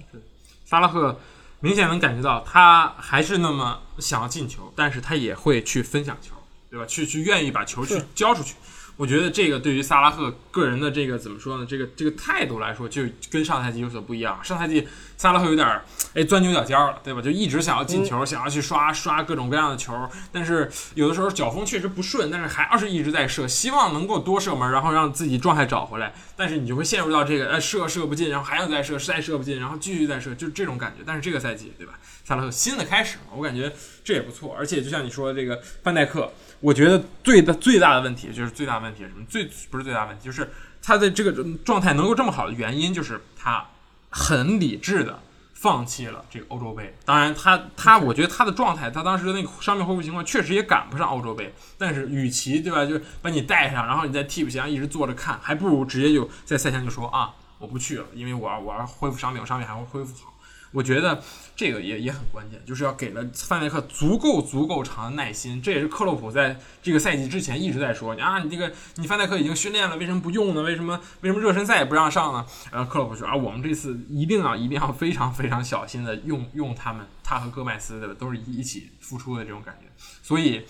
萨拉赫明显能感觉到他还是那么想要进球，但是他也会去分享球，对吧？去去愿意把球去交出去。我觉得这个对于萨拉赫个人的这个怎么说呢？这个这个态度来说，就跟上赛季有所不一样。上赛季萨拉赫有点儿哎钻牛角尖儿了，对吧？就一直想要进球，想要去刷刷各种各样的球，但是有的时候脚风确实不顺，但是还是一直在射，希望能够多射门，然后让自己状态找回来。但是你就会陷入到这个哎射射不进，然后还要再射，再射不进，然后继续再射，就是这种感觉。但是这个赛季，对吧？萨拉赫新的开始，我感觉这也不错。而且就像你说的这个范戴克，我觉得最大最大的问题就是最大问题是什么？最不是最大问题，就是他的这个状态能够这么好的原因，就是他很理智的放弃了这个欧洲杯。当然他，他我觉得他的状态，他当时的那个伤病恢复情况确实也赶不上欧洲杯。但是，与其对吧，就把你带上，然后你在替补席上一直坐着看，还不如直接就在赛前就说啊，我不去了，因为我要我要恢复伤病，我伤病还会恢复好。我觉得这个也也很关键，就是要给了范戴克足够足够长的耐心。这也是克洛普在这个赛季之前一直在说啊，你这个你范戴克已经训练了，为什么不用呢？为什么为什么热身赛也不让上呢？然后克洛普说啊，我们这次一定要一定要非常非常小心的用用他们，他和戈麦斯对吧，都是一起付出的这种感觉。所以，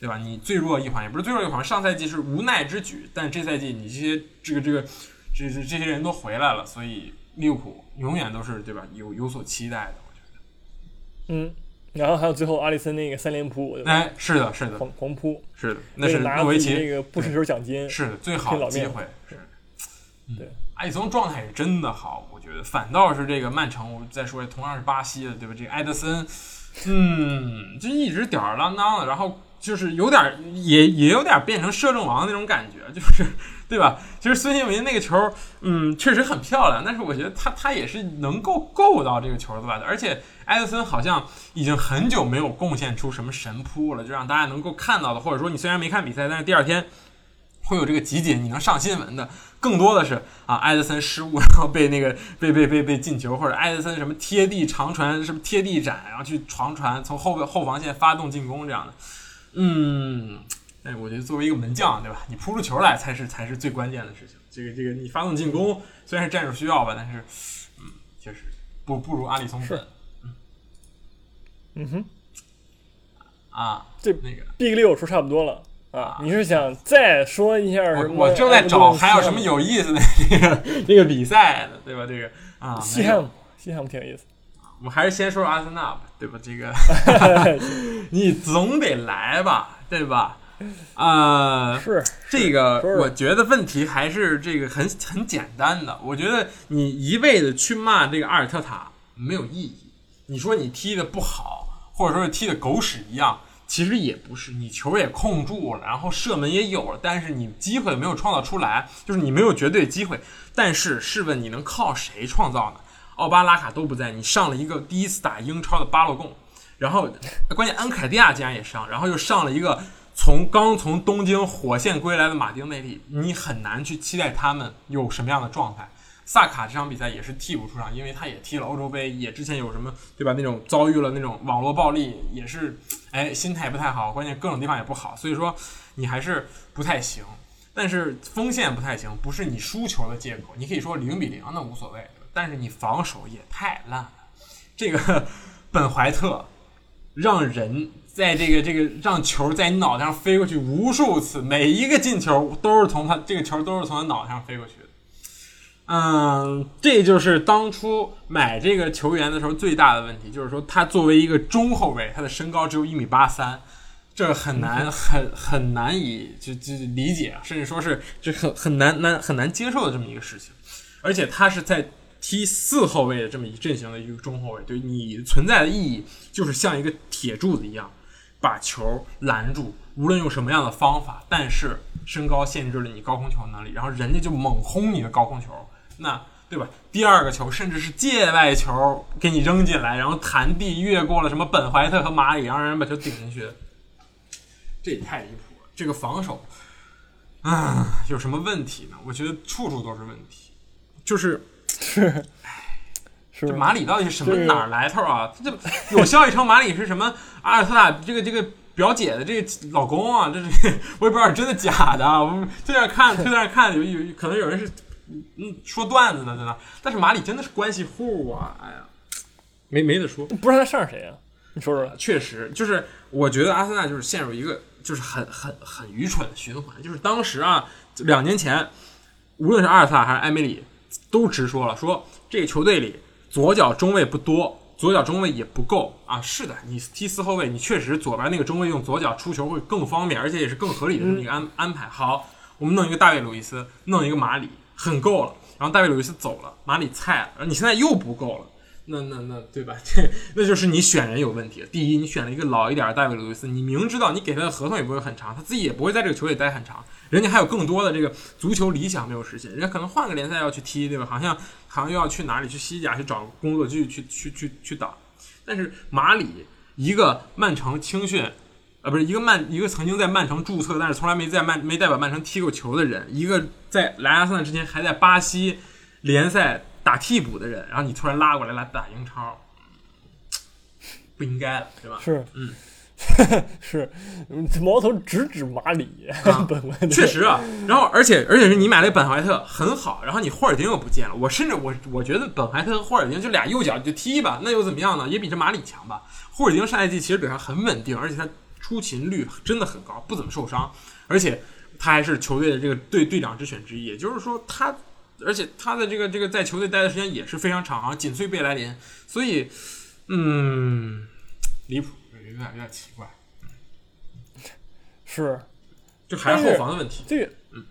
对吧？你最弱一环也不是最弱一环，上赛季是无奈之举，但这赛季你这些这个这个这这这些人都回来了，所以利物浦永远都是对吧？有有所期待的，我觉得。嗯，然后还有最后阿里森那个三连扑，哎，是的，是的，狂狂扑，是的，那是诺维奇那个不失球奖金，是的最好的机会，是。嗯对，阿里松状态是真的好，我觉得反倒是这个曼城，我再说同样是巴西的，对吧？这个埃德森，嗯，就一直吊儿郎当的，然后就是有点也也有点变成摄政王那种感觉，[LAUGHS] 就是对吧？其实孙兴民那个球，嗯，确实很漂亮，但是我觉得他他也是能够够到这个球的吧？而且埃德森好像已经很久没有贡献出什么神扑了，就让大家能够看到的，或者说你虽然没看比赛，但是第二天。会有这个集锦，你能上新闻的，更多的是啊，埃德森失误，然后被那个被被被被进球，或者埃德森什么贴地长传，什么贴地斩，然后去长传，从后后防线发动进攻这样的。嗯，哎我觉得作为一个门将，对吧？你扑出球来才是才是最关键的事情。这个这个你发动进攻虽然是战术需要吧，但是嗯，确实不不如阿里松是本嗯哼啊。这那个 Big 六说差不多了啊，你是想再说一下什么？我我正在找还有什么有意思的 [LAUGHS] 这个这个比赛的，对吧？这个啊，西汉姆，西汉姆挺有意思。我们还是先说说阿森纳吧，对吧？这个 [LAUGHS] 你总得来吧，对吧？呃，是这个我觉得问题还是这个很很简单的。我觉得你一味的去骂这个阿尔特塔没有意义。你说你踢的不好，或者说是踢的狗屎一样，其实也不是。你球也控住了，然后射门也有了，但是你机会没有创造出来，就是你没有绝对机会。但是试问你能靠谁创造呢？奥巴拉卡都不在，你上了一个第一次打英超的巴洛贡，然后关键恩凯蒂亚竟然也上，然后又上了一个从刚从东京火线归来的马丁内利，你很难去期待他们有什么样的状态。萨卡这场比赛也是替补出场，因为他也踢了欧洲杯，也之前有什么对吧？那种遭遇了那种网络暴力，也是哎心态不太好，关键各种地方也不好，所以说你还是不太行。但是锋线不太行，不是你输球的借口。你可以说零比零那无所谓，但是你防守也太烂了。这个 [LAUGHS] 本怀特让人在这个这个让球在你脑袋上飞过去无数次，每一个进球都是从他这个球都是从他脑袋上飞过去的。嗯，这就是当初买这个球员的时候最大的问题，就是说他作为一个中后卫，他的身高只有一米八三，这很难很很难以就就理解，甚至说是这很很难难很难接受的这么一个事情。而且他是在踢四后卫的这么一阵型的一个中后卫，对你存在的意义就是像一个铁柱子一样把球拦住，无论用什么样的方法，但是身高限制了你高空球能力，然后人家就猛轰你的高空球。那对吧？第二个球甚至是界外球给你扔进来，然后弹地越过了什么本怀特和马里，让人把球顶进去，这也太离谱了。这个防守啊，有什么问题呢？我觉得处处都是问题。就是是，是这马里到底是什么哪儿来头啊？这有消息称马里是什么 [LAUGHS] 阿尔特塔这个这个表姐的这个老公啊？这是 [LAUGHS] 我也不知道是真的假的。我们就在那看，就在那看，有有可能有人是嗯说段子呢，在那。但是马里真的是关系户啊！哎呀，没没得说。不知道他上谁啊？你说说。确实，就是我觉得阿森纳就是陷入一个就是很很很愚蠢的循环，就是当时啊，两年前，无论是阿尔特塔还是埃梅里，都直说了，说这个球队里左脚中卫不多，左脚中卫也不够啊。是的，你踢四后卫，你确实左边那个中卫用左脚出球会更方便，而且也是更合理的这么一个安、安排。好，我们弄一个大卫路易斯，弄一个马里，很够了。然后大卫路易斯走了，马里菜了，你现在又不够了。那那那对吧？这 [LAUGHS] 那就是你选人有问题。第一，你选了一个老一点的大卫·鲁伊斯，你明知道你给他的合同也不会很长，他自己也不会在这个球队待很长，人家还有更多的这个足球理想没有实现，人家可能换个联赛要去踢，对吧？好像好像又要去哪里去西甲去找工作，去去去去去打。但是马里一个曼城青训，呃，不是一个曼一个曾经在曼城注册，但是从来没在曼没代表曼城踢过球的人，一个在来阿森纳之前还在巴西联赛打替补的人，然后你突然拉过来来打英超，不应该了，对吧？是，嗯，[LAUGHS] 是，嗯矛头直指马里，啊 [LAUGHS] 本来确实啊，然后而且而且是你买了本怀特很好，然后你霍尔丁又不见了，我甚至我我觉得本怀特和霍尔丁就俩右脚你就踢吧，那又怎么样呢？也比这马里强吧。霍尔丁上赛季其实表现很稳定，而且他出勤率真的很高，不怎么受伤，而且他还是球队的这个队队长之选之一，也就是说他。而且他的这个这个在球队待的时间也是非常长，好像紧随贝莱林，所以，嗯，离谱，有点有点奇怪，是就还是后防的问题。这个嗯，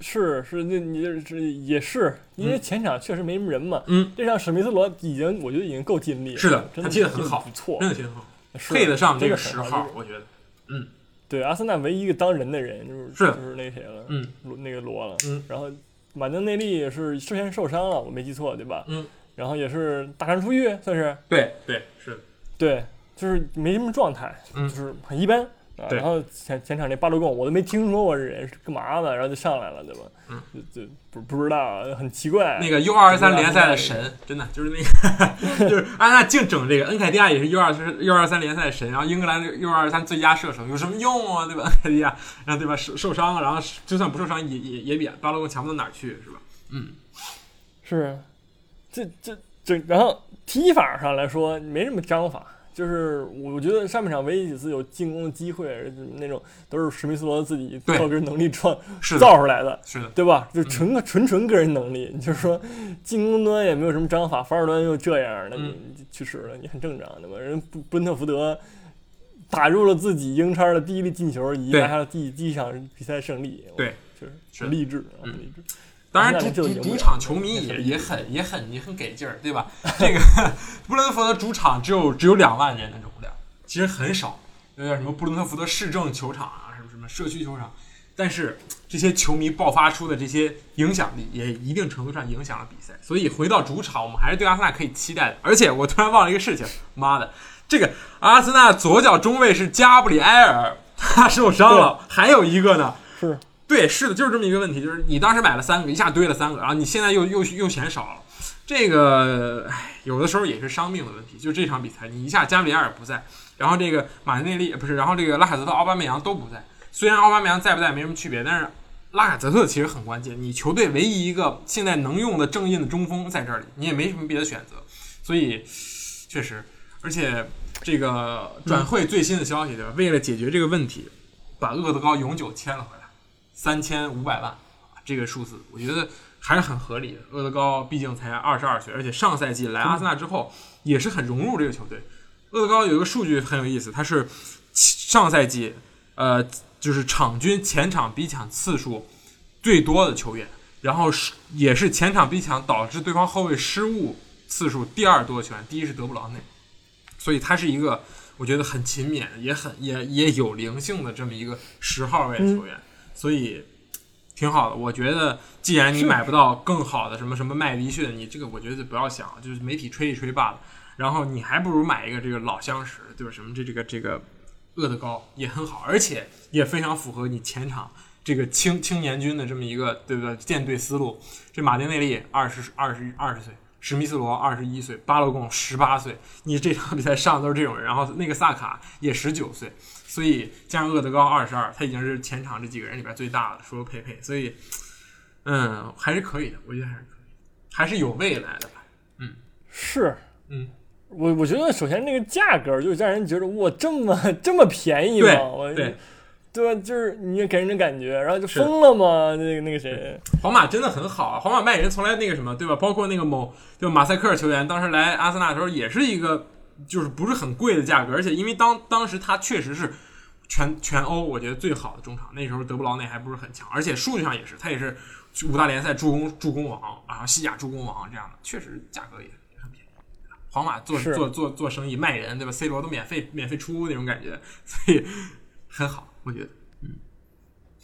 是是，那你这这也是因为前场确实没什么人嘛。嗯，这场史密斯罗已经，我觉得已经够尽力了。是的真的他踢得很好不错，真的挺好，配得上这这个十号我觉得。嗯对，阿森纳唯一一个当人的人就是是就是那谁了，嗯罗那个罗了。嗯，然后马丁内利也是之前受伤了，我没记错对吧？嗯，然后也是大伤初愈，算是对对是，对，就是没什么状态，嗯就是很一般。啊，然后前前场那巴洛贡我都没听说过这人是干嘛的，然后就上来了，对吧？嗯，就就不不知道，很奇怪。那个 U 二三联赛的神，真的就是那个，[LAUGHS] 就是阿森纳净整这个，恩凯蒂亚也是 U 二是 U 二三联赛的神，然后英格兰 U 二三最佳射手有什么用啊？对吧？恩凯蒂亚，然后对吧？受受伤了，然后就算不受伤也也也比巴洛贡强不到哪儿去，是吧？嗯是，这这这，然后踢法上来说没什么章法，就是我觉得上半场唯一几次有进攻的机会，那种都是史密斯罗自己对靠个人能力创，造出来的，是的，对吧？就纯纯纯个人能力，就是说进攻端也没有什么章法，防守端又这样，那你去世了，你很正常的嘛。人布布伦特福德打入了自己英超的第一粒进球，以及拿下了第第一场比赛胜利，对，就是励志励志。当然主主主场球迷也也很也很也很给劲儿，对吧？[LAUGHS] 这个 [LAUGHS] 布伦特福德主场只有只有两万人的容量，其实很少，有点什么布伦特福德市政球场啊，什么什么社区球场，但是这些球迷爆发出的这些影响力，也一定程度上影响了比赛。所以回到主场，我们还是对阿森纳可以期待的。而且我突然忘了一个事情，妈的，这个阿森纳左脚中卫是加布里埃尔，他受伤了，还有一个呢。是对，是的，就是这么一个问题，就是你当时买了三个，一下堆了三个，然后你现在又又又嫌少了，这个，唉，有的时候也是伤病的问题。就这场比赛，你一下加布里埃尔不在，然后这个马内利不是，然后这个拉卡泽特、奥巴梅扬都不在。虽然奥巴梅扬在不在没什么区别，但是拉卡泽特其实很关键，你球队唯一一个现在能用的正印的中锋在这里，你也没什么别的选择，所以确实，而且这个转会最新的消息对吧？为了解决这个问题，把厄德高永久签了回来，三千五百万，这个数字我觉得还是很合理的。厄德高毕竟才二十二岁，而且上赛季来阿森纳之后也是很融入这个球队。厄德高有一个数据很有意思，他是上赛季呃。就是场均前场逼抢次数最多的球员，然后是也是前场逼抢导致对方后卫失误次数第二多的球员，第一是德布劳内，所以他是一个我觉得很勤勉，也很也也有灵性的这么一个十号位球员，所以挺好的。我觉得既然你买不到更好的什么什么麦迪逊，你这个我觉得就不要想，就是媒体吹一吹罢了。然后你还不如买一个这个老相识，就是什么这这个这个。厄德高也很好，而且也非常符合你前场这个青青年军的这么一个对不对舰队思路？这马丁内利二十二十二十岁，史密斯罗二十一岁，巴洛贡十八岁，你这场比赛上都是这种人。然后那个萨卡也十九岁，所以加上厄德高二十二，他已经是前场这几个人里边最大的，说佩佩，所以嗯还是可以的，我觉得还是可以，还是有未来的吧。嗯，是，嗯。我我觉得首先那个价格就让人觉得哇这么 [LAUGHS] 这么便宜吗？对对吧？就是你给人的感觉，然后就疯了吗？那个那个谁，[LAUGHS] 皇马真的很好啊！皇马卖人从来那个什么对吧？包括那个某就马赛克球员，当时来阿森纳的时候也是一个就是不是很贵的价格，而且因为当当时他确实是全全欧我觉得最好的中场，那时候德布劳内还不是很强，而且数据上也是他也是五大联赛助攻助攻王然后，西甲助攻王这样的，确实价格也很便宜。皇马做做做做生意卖人对吧？C 罗都免费免费出那种感觉，所以很好，我觉得。嗯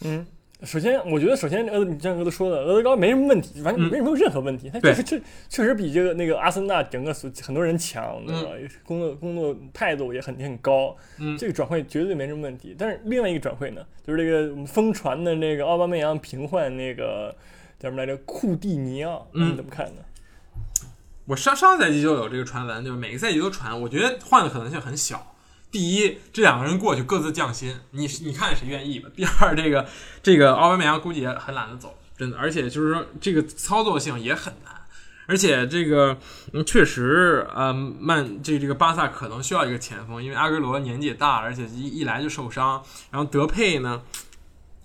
嗯，首先我觉得首先呃，你像哥都说的，俄德高没什么问题，完全没没有任何问题，他就是确确实比这个那个阿森纳整个所很多人强，对吧？工作工作态度也很也很高，嗯，这个转会绝对没什么问题。但是另外一个转会呢，就是这个我们疯传的那个奥巴梅扬平换那个叫什么来着？库蒂尼奥，你怎么看呢？我上上赛季就有这个传闻，就是每个赛季都传。我觉得换的可能性很小。第一，这两个人过去各自降薪，你你看谁愿意吧。第二，这个这个奥巴梅扬估计也很懒得走，真的。而且就是说这个操作性也很难。而且这个嗯，确实呃，曼这这个巴萨可能需要一个前锋，因为阿圭罗年纪也大了，而且一一来就受伤。然后德佩呢，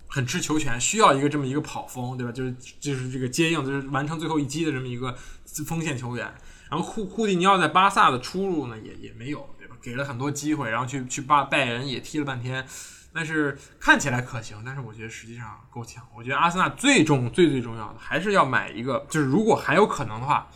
很吃球权，需要一个这么一个跑锋，对吧？就是就是这个接应，就是完成最后一击的这么一个。锋线球员，然后库库蒂尼奥在巴萨的出路呢，也也没有，给了很多机会，然后去去巴拜仁也踢了半天，但是看起来可行，但是我觉得实际上够呛。我觉得阿森纳最重最最重要的还是要买一个，就是如果还有可能的话，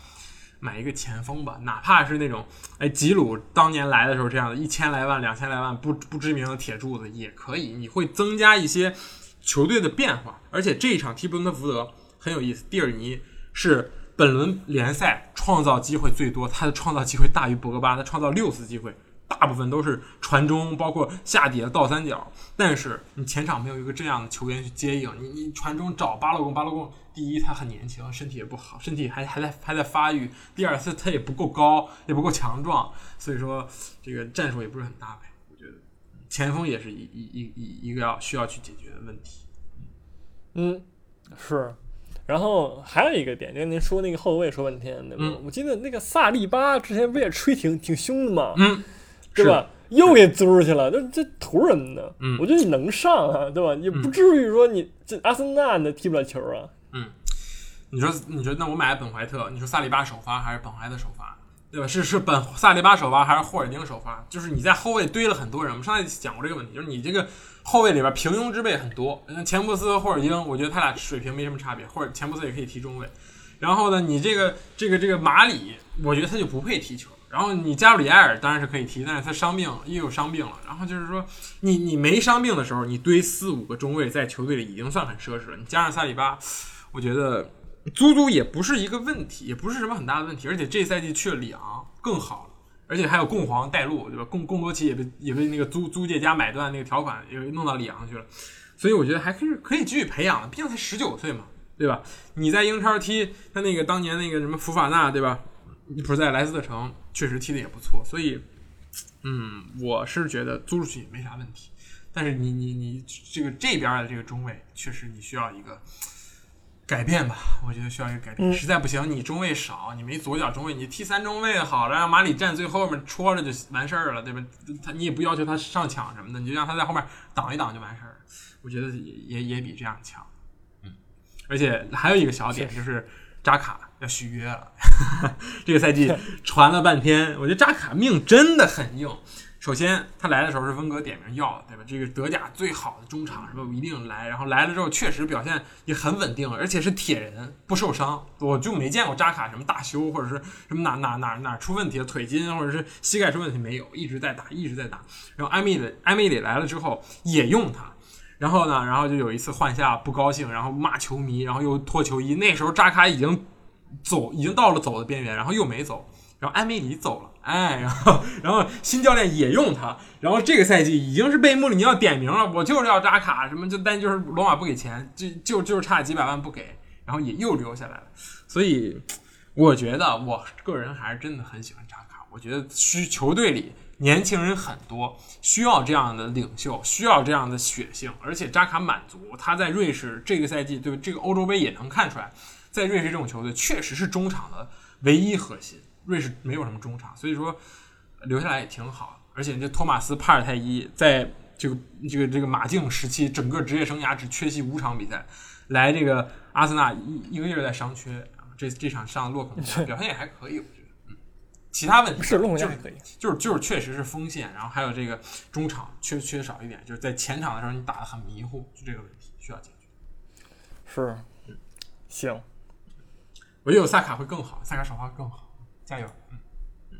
买一个前锋吧，哪怕是那种哎吉鲁当年来的时候这样的一千来万、两千来万不不知名的铁柱子也可以，你会增加一些球队的变化。而且这一场踢布伦特福德很有意思，蒂尔尼是。本轮联赛创造机会最多，他的创造机会大于博格巴，他创造六次机会，大部分都是传中，包括下底的倒三角。但是你前场没有一个这样的球员去接应，你你传中找巴洛贡，巴洛贡第一他很年轻，身体也不好，身体还还在还在发育；第二次他也不够高，也不够强壮，所以说这个战术也不是很搭配。我觉得前锋也是一一一一一个要需要去解决的问题。嗯，是。然后还有一个点，就您说那个后卫说半天，对吧？我记得那个萨利巴之前不也吹挺挺凶的嘛，嗯，对吧？又给租出去了，[LAUGHS] 这这图什么呢？嗯，我觉得你能上啊，对吧？也不至于说你这阿森纳那踢不了球啊。嗯，你说你说那我买本怀特，你说萨利巴首发还是本怀特首发？对吧？是是本萨利巴首发还是霍尔丁首发？就是你在后卫堆了很多人，我们上次讲过这个问题，就是你这个。后卫里边平庸之辈很多，像钱布斯和霍尔丁，我觉得他俩水平没什么差别。或者钱布斯也可以踢中卫。然后呢，你这个这个这个马里，我觉得他就不配踢球。然后你加布里埃尔当然是可以踢，但是他伤病又有伤病了。然后就是说，你你没伤病的时候，你堆四五个中卫在球队里已经算很奢侈了。你加上萨里巴，我觉得租租也不是一个问题，也不是什么很大的问题。而且这赛季去了里昂更好了。而且还有贡皇带路，对吧？贡贡多奇也被也被那个租租借加买断那个条款也弄到里昂去了，所以我觉得还可以可以继续培养的，毕竟才十九岁嘛，对吧？你在英超踢他那个当年那个什么福法纳，对吧？不是在莱斯特城确实踢的也不错，所以，嗯，我是觉得租出去也没啥问题。但是你你你这个这边的这个中卫，确实你需要一个改变吧？我觉得需要一个改变。嗯实在不行，你中卫少，你没左脚中卫，你踢三中卫好了，让马里站最后面戳着就完事儿了，对吧？他你也不要求他上抢什么的，你就让他在后面挡一挡就完事儿了。我觉得也也也比这样强。嗯，而且还有一个小点就是扎卡要续约了，[LAUGHS] 这个赛季传了半天，我觉得扎卡命真的很硬。首先，他来的时候是温格点名要的，对吧？这个德甲最好的中场，是吧？我一定来。然后来了之后，确实表现也很稳定，而且是铁人，不受伤。我就没见过扎卡什么大修，或者是什么哪哪哪哪出问题了，腿筋或者是膝盖出问题没有，一直在打，一直在打。然后埃米里埃米里来了之后也用他，然后呢，然后就有一次换下不高兴，然后骂球迷，然后又脱球衣。那时候扎卡已经走，已经到了走的边缘，然后又没走。然后埃梅里走了，哎，然后然后新教练也用他，然后这个赛季已经是被穆里尼奥点名了，我就是要扎卡，什么就但就是罗马不给钱，就就就是差几百万不给，然后也又留下来了，所以我觉得我个人还是真的很喜欢扎卡，我觉得需球队里年轻人很多，需要这样的领袖，需要这样的血性，而且扎卡满足他在瑞士这个赛季对这个欧洲杯也能看出来，在瑞士这种球队确实是中场的唯一核心。瑞士没有什么中场，所以说留下来也挺好。而且这托马斯帕尔泰伊在这个这个这个马竞时期，整个职业生涯只缺席五场比赛，来这个阿森纳一一个月在伤缺，这这场上洛 [LAUGHS] 肯表现也还可以，我觉得。嗯，其他问题不是洛就是克还可以，就是就是确实是锋线，然后还有这个中场缺缺少一点，就是在前场的时候你打的很迷糊，就这个问题需要解决。是，行，我觉得有萨卡会更好，萨卡首发更好，加油！嗯嗯。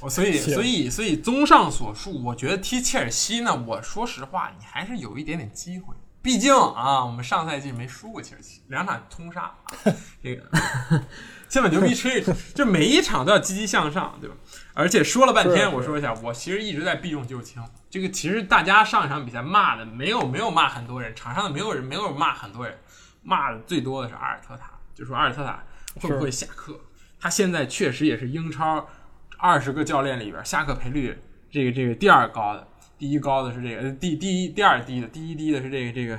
我所以所以所以综上所述，我觉得踢切尔西呢，我说实话，你还是有一点点机会。毕竟啊，我们上赛季没输过切尔西，两场通杀，啊、这个 [LAUGHS] 先把牛逼吹一吹，就每一场都要积极向上，对吧？而且说了半天，我说一下，我其实一直在避重就轻。这个其实大家上一场比赛骂的没有没有骂很多人，场上的没有人没有骂很多人，骂的最多的是阿尔特塔，就说阿尔特塔会不会下课？他现在确实也是英超二十个教练里边下课赔率这个这个第二高的，第一高的是这个，呃第第一第二低的，第一低的是这个这个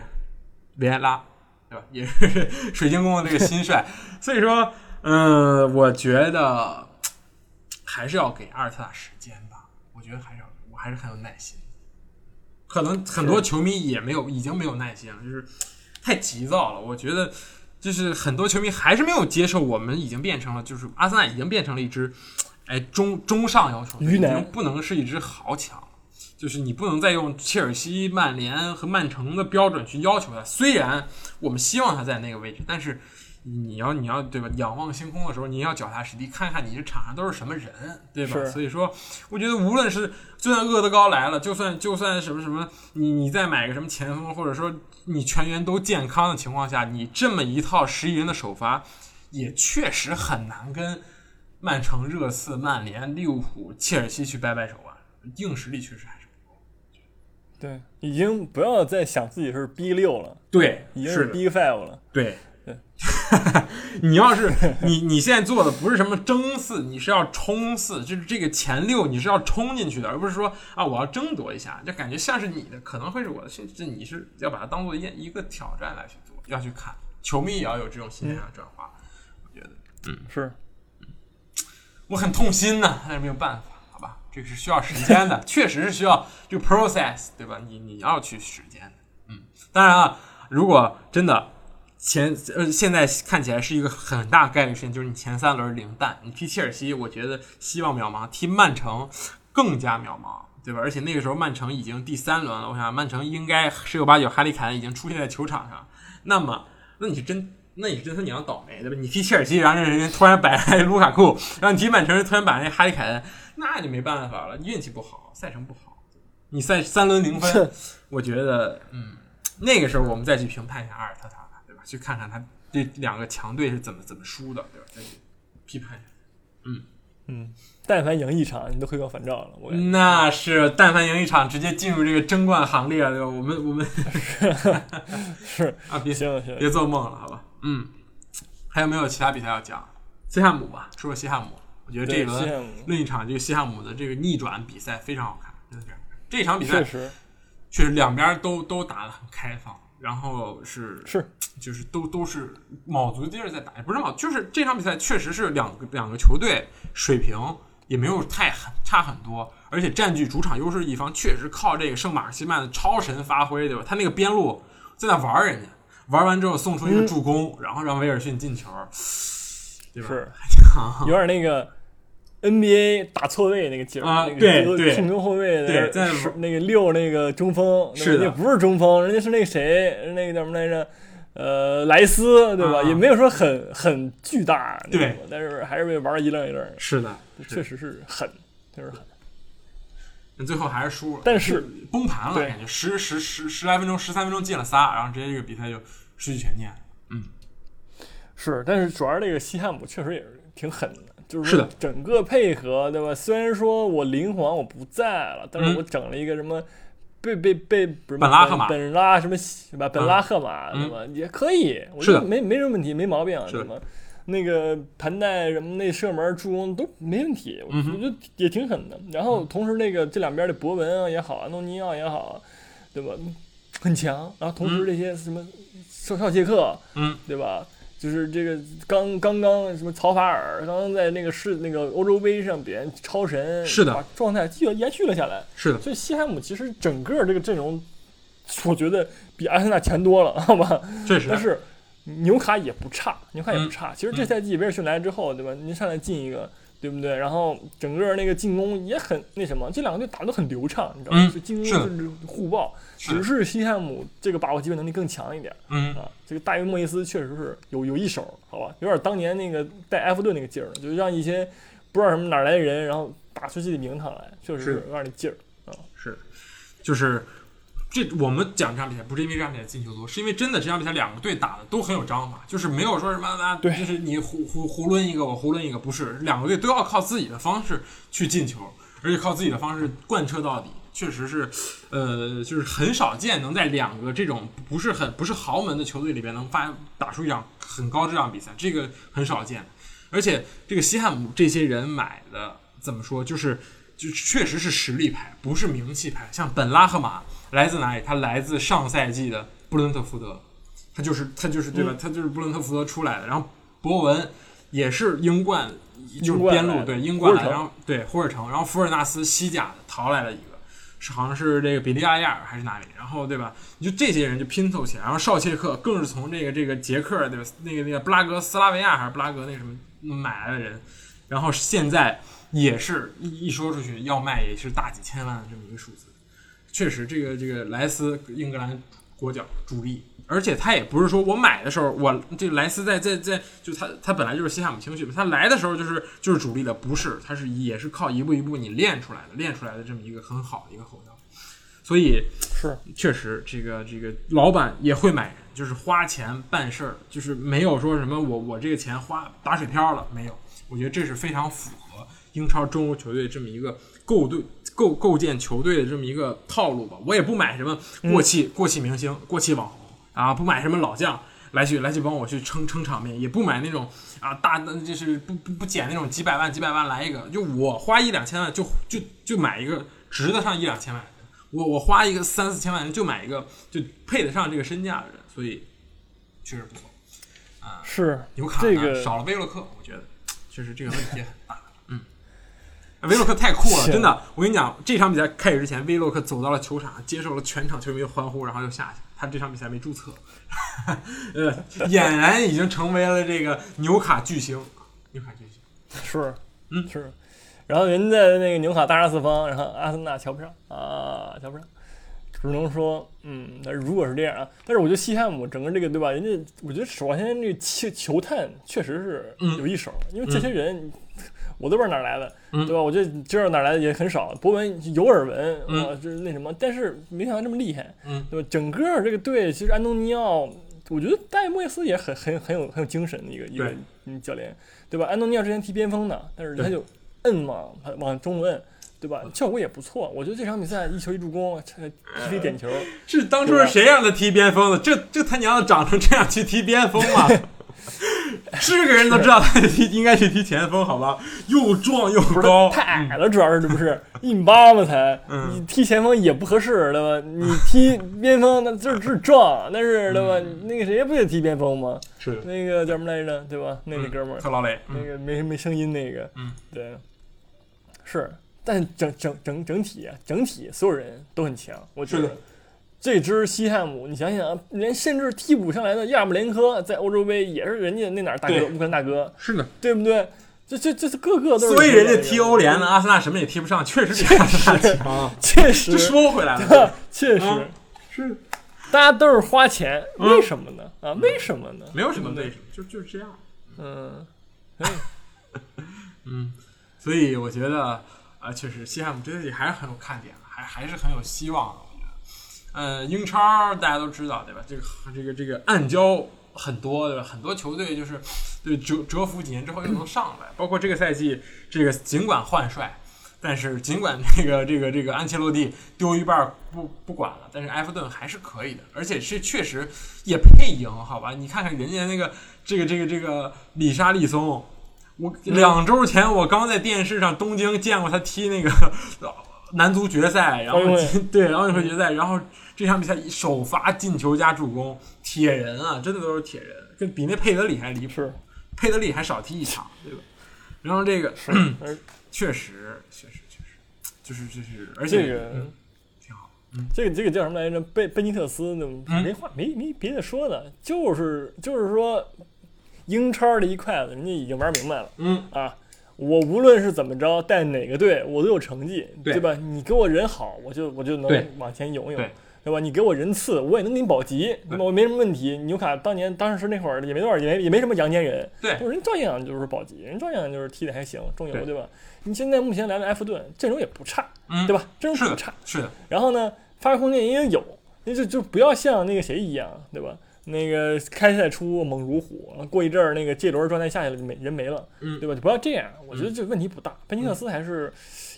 维埃拉，对吧？也是 [LAUGHS] 水晶宫的这个新帅，所以说，嗯，我觉得还是要给阿尔特塔时间吧。我觉得还是要，我还是很有耐心。可能很多球迷也没有，已经没有耐心了，就是太急躁了。我觉得，就是很多球迷还是没有接受，我们已经变成了，就是阿森纳已经变成了一支，哎，中中上游球队，已经不能是一支豪强了。就是你不能再用切尔西、曼联和曼城的标准去要求他。虽然我们希望他在那个位置，但是你要你要对吧？仰望星空的时候，你要脚踏实地，看看你这场上都是什么人，对吧？所以说，我觉得无论是就算厄德高来了，就算就算什么什么，你你再买个什么前锋，或者说你全员都健康的情况下，你这么一套十一人的首发，也确实很难跟曼城、热刺、曼联、利物浦、切尔西去掰掰手腕，硬实力确实还是不够。对，已经不要再想自己是 B 六了，对，已经是 B five 了。对对，[LAUGHS] 你要是你你现在做的不是什么争四，你是要冲四，就是这个前六你是要冲进去的，而不是说啊我要争夺一下，就感觉像是你的，可能会是我的，甚至你是要把它当做一一个挑战来去做，要去看。球迷也要有这种心态上的转化，我觉得嗯是，我很痛心呐、但是没有办法，好吧，这个是需要时间的，[LAUGHS] 确实是需要这个 process，对吧？你你要去时间的，嗯，当然啊，如果真的前呃现在看起来是一个很大概率事情，就是你前三轮零蛋，你踢切尔西，我觉得希望渺茫；踢曼城更加渺茫，对吧？而且那个时候曼城已经第三轮了，我想曼城应该十有八九哈利凯恩已经出现在球场上，那么那你是真。那你是真他娘倒霉，对吧？你踢切尔西，然后人家突然摆来卢卡库，然后你踢曼城，人突然摆来哈利凯恩，那就没办法了，运气不好，赛程不好，你赛三轮零分，我觉得，嗯，那个时候我们再去评判一下阿尔特塔？去看看他这两个强队是怎么怎么输的，对吧？再去批判一下。嗯嗯，但凡赢一场，你都回光返照了。我那是，但凡赢一场，直接进入这个争冠行列，对吧？我们我们 [LAUGHS] [LAUGHS] 是啊，别行行，别做梦了，好吧？嗯，还有没有其他比赛要讲？西汉姆吧，说说西汉姆。我觉得这一轮另一场这个西汉姆的这个逆转比赛非常好看，真的非常好看。这场比赛确实确实两边都都打得很开放，然后是是就是都都是卯足劲儿在打，不是卯，就是这场比赛确实是两个两个球队水平也没有太很差很多，而且占据主场优势一方确实靠这个圣马尔西曼的超神发挥，对吧？他那个边路在那玩人家，玩完之后送出一个助攻，然后让威尔逊进球，对吧？是 [LAUGHS] 有点那个 NBA 打错位那个劲儿，啊那个对对控球后卫对在那个六那个中锋，是的那不是中锋，人家是那个谁，那个叫什么来着？呃，莱斯对吧？啊也没有说很很巨大，对，但是还是被玩的一愣一愣的，是的，确实是狠，确实狠。那最后还是输了，但是崩盘了，对感觉十十十十来分钟，十三分钟进了仨，然后直接这个比赛就失去悬念。嗯是，但是主要这个西汉姆确实也是挺狠的，就是整个配合，对吧？虽然说我灵皇我不在了，但是嗯我整了一个什么贝贝贝不是本拉赫马本拉什么是吧？本拉赫马嗯对吧？也可以，我觉得没没什么问题，没毛病，对吧？那个盘带什么那射门助攻都没问题，我觉得也挺狠的。然后同时那个这两边的博文啊也好，安东尼奥也好，对吧？很强。然后同时这些什么少少杰克，嗯，对吧？就是这个刚刚刚什么曹法尔，刚刚在那个世那个欧洲杯上表现超神，是的把状态继续延续了下来。是的，所以西汉姆其实整个这个阵容，我觉得比阿森纳强多了，好吧？确实但是纽卡也不差，纽卡也嗯不差。其实这赛季威尔逊来之后，对吧？您上来进一个，对不对？然后整个那个进攻也很那什么，这两个队打的都很流畅，你知道吗？嗯就进攻就是互爆，只是西汉姆这个把握机会能力更强一点嗯，啊。这个大卫莫伊斯确实是有有一手，好吧？有点当年那个带埃弗顿那个劲儿，就让一些不知道什么哪儿来的人，然后打出自己的名堂来，确实有点那劲儿啊。是，就是这我们讲这场比赛不是因为这场比赛进球多，是因为真的这场比赛两个队打的都很有章法，就是没有说什么啊，对就是你胡胡胡抡一个我胡抡一个，不是，两个队都要靠自己的方式去进球，而且靠自己的方式贯彻到底。确实是，呃，就是很少见能在两个这种不是很不是豪门的球队里边能发打出一场很高质量比赛，这个很少见。而且这个西汉姆这些人买的怎么说，就是就确实是实力派，不是名气派。像本拉赫马来自哪里？他来自上赛季的布伦特福德，他就是他就是对吧？他就是布伦特福德出来的。然后博文也是英冠，就是边路对英冠然后对霍尔城，然后福尔纳斯西甲的淘来了一个。是好像是这个比利亚亚尔还是哪里，然后对吧？你就这些人就拼凑起来，然后绍切克更是从这个这个捷克对吧？那个那个布拉格斯拉维亚还是布拉格那什么买来的人，然后现在也是一一说出去要卖也是大几千万的这么一个数字。确实，这个这个莱斯英格兰国脚主力，而且他也不是说我买的时候，我这个莱斯在在在就他他本来就是西汉姆青训嘛，他来的时候就是就是主力的，不是，他是也是靠一步一步你练出来的，练出来的这么一个很好的一个后腰。所以是确实，这个这个老板也会买人，就是花钱办事儿，就是没有说什么我我这个钱花打水漂了，没有。我觉得这是非常符合英超中欧球队这么一个构队构构建球队的这么一个套路吧。我也不买什么过气、过气明星、过气网红啊，不买什么老将来去来去帮我去撑撑场面，也不买那种啊大就是不不不捡那种几百万几百万来一个，就我花一两千万就就就买一个值得上一两千万的。我我花一个三四千万就买一个就配得上这个身价的人，所以确实不错啊。是纽卡呢这个少了威洛克，我觉得确实这个问题很大。嗯，威洛克太酷了，真的。我跟你讲，这场比赛开始之前，威洛克走到了球场，接受了全场球迷的欢呼，然后又下去。他这场比赛没注册，呃，俨然已经成为了这个纽卡巨星。纽卡巨星，是，嗯是。然后人在那个纽卡大杀四方，然后阿森纳瞧不上啊，瞧不上，只能说，嗯，但是如果是这样啊，但是我觉得西汉姆整个这个对吧？人家我觉得首先这个球球探确实是嗯有一手，因为这些人。我都不知道哪儿来的，嗯对吧？我就知道哪儿来的也很少。博文有耳闻，嗯啊，就是那什么，但是没想到这么厉害，嗯，对吧？整个这个队其实安东尼奥，我觉得戴莫耶斯也很很很有很有精神的一个一个嗯教练，对吧？安东尼奥之前踢边锋的，但是他就摁嘛，他往中路摁，对吧？效果也不错。我觉得这场比赛一球一助攻，踢点球，是当初是谁让他踢边锋的？这这他娘的长成这样去踢边锋吗？[LAUGHS] [LAUGHS] 是个人都知道他踢应该去踢前锋，好吧？又壮又高，太矮了，主要是这不是一米八嘛才，嗯你踢前锋也不合适，对吧？你踢边锋那就是是壮，但是对吧？那个谁不也踢边锋吗？是，那个叫什么来着？对吧？那个哥们儿，特劳雷，那个没没声音那个，嗯，对，是，但整整整整体啊，整体所有人都很强，我觉得。这支西汉姆，你想想啊，连甚至替补上来的亚布连科，在欧洲杯也是人家那哪儿大哥，乌克兰大哥，是的。对不对？这这这是个个都是。所以人家踢欧联呢，，阿森纳什么也踢不上，确实比阿森纳强。确实 [LAUGHS] 这，说回来了，确实，啊是大家都是花钱，嗯为什么呢？啊，为什么呢？没有什么为什么，就就是这样。嗯，[LAUGHS] 嗯，所以我觉得，啊，确实西汉姆这赛季还是很有看点的，还还是很有希望的。呃，英超大家都知道对吧？这个这个这个暗礁很多对吧？很多球队就是对蛰蛰伏几年之后又能上来，包括这个赛季，这个尽管换帅。但是尽管这个这个这个安切洛蒂丢一半不不管了，但是埃弗顿还是可以的，而且是确实也配赢，好吧？你看看人家那个这个这个这个里沙利松，我两周前我刚在电视上东京见过他踢那个男足决赛，然后对奥运 [LAUGHS] 会决赛，然后这场比赛首发进球加助攻，铁人啊，真的都是铁人，跟比那佩德里还离谱，佩德里还少踢一场，对吧？然后这个 [CLEARS THROAT] 确实确实确实就是就是，而且这个嗯挺好，这个这个叫什么来着？贝贝尼特斯那嗯没话没没别的说的，就是就是说，英超的一块子人家已经玩明白了嗯，啊。我无论是怎么着带哪个队，我都有成绩，对吧？你给我人好，我就我就能往前涌涌对，对吧？你给我人次，我也能给你保级，对吧？我没什么问题。纽卡当年当时那会儿也没多少，也没也没什么阳间人，对就是人照样就是保级，人照样就是踢的还行，中游对对吧？你现在目前来了埃弗顿，阵容也不差，嗯对吧？阵容是不差，是的，然后呢，发挥空间也有，那就就不要像那个谁一样，对吧？那个开赛初猛如虎，过一阵儿那个这轮状态下去了，没人没了，嗯对吧？就不要这样，我觉得这问题不大。贝尼特斯还是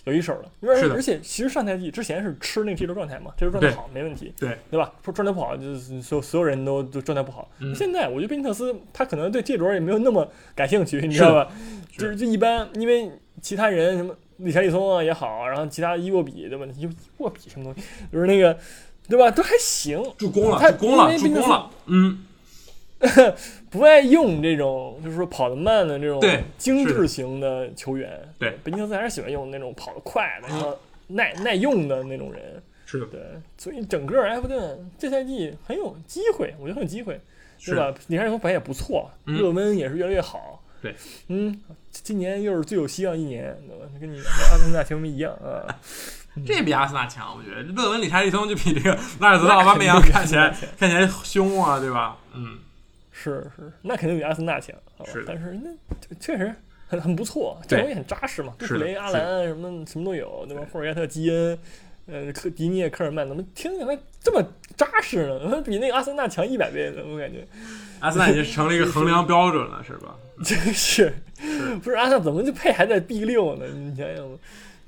有一手的，因为而且其实上赛季之前是吃那个这轮状态嘛，这轮状态好没问题，对对吧？说状态不好，就是所有所有人都都状态不好。嗯现在我觉得贝尼特斯他可能对这轮也没有那么感兴趣，你知道吧？是就是就一般，因为其他人什么李查利松啊也好，然后其他伊沃比对吧？伊伊沃比什么东西，就是那个对吧？都还行，助攻了，他助攻了，助攻了，嗯，[LAUGHS] 不爱用这种就是说跑得慢的这种对精致型的球员。对，贝尼特斯还是喜欢用那种跑得快的、嗯然后耐耐用的那种人。是的，对，所以整个埃弗顿这赛季很有机会，我觉得很有机会，是对吧？里查利松表现也不错，嗯热温也是越来越好。对，嗯，今年又是最有希望一年，对吧？跟你阿森纳球迷一样啊。这比阿森纳强，我觉得论文理查利松就比这个纳尔泽奥巴梅扬看起来看起来凶啊，对吧？嗯，是是，那肯定比阿森纳强，是但是那确实很很不错，对阵容也很扎实嘛，杜弗雷、阿兰什么什么都有，对吧？霍尔盖特、基恩，呃，科迪涅、科尔曼，怎么听起来这么扎实呢？[LAUGHS] 比那个阿森纳强一百倍呢，我感觉阿森纳已经成了一个衡量标准了，是吧？[LAUGHS] 真是，不是阿森纳怎么就配还在 B 六呢？你想想，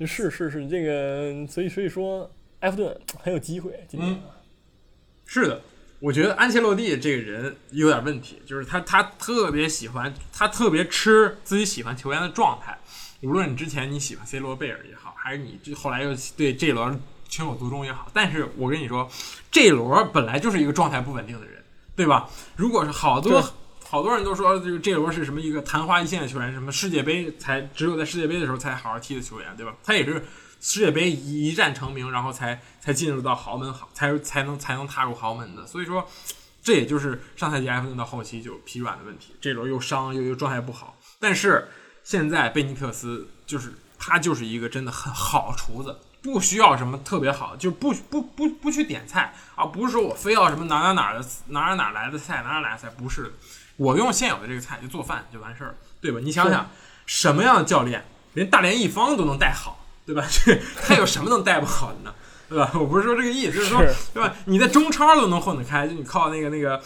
是是是，这个所以所以说埃弗顿很有机会今天嗯。是的，我觉得安切洛蒂这个人有点问题，就是他他特别喜欢，他特别吃自己喜欢球员的状态。无论你之前你喜欢 C 罗、贝尔也好，还是你这后来又对这轮情有独钟也好，但是我跟你说，这轮本来就是一个状态不稳定的人，对吧？如果是好多对好多人都说这个这轮是什么一个昙花一现的球员，什么世界杯才只有在世界杯的时候才好好踢的球员，对吧？他也是世界杯一战成名，然后才才进入到豪门，好才才能才能踏入豪门的。所以说，这也就是上赛季埃弗顿到后期就疲软的问题，这轮又伤又又状态不好。但是现在贝尼特斯就是他就是一个真的很好厨子，不需要什么特别好，就不不不不去点菜啊，不是说我非要什么哪哪哪的哪哪哪来的菜哪哪哪儿来的菜，不是，我用现有的这个菜就做饭就完事儿，对吧？你想想，什么样的教练连大连一方都能带好，对吧？[LAUGHS] 这他有什么能带不好的呢？对吧？我不是说这个意思，就是说，对吧？你在中超都能混得开，就你靠那个那个，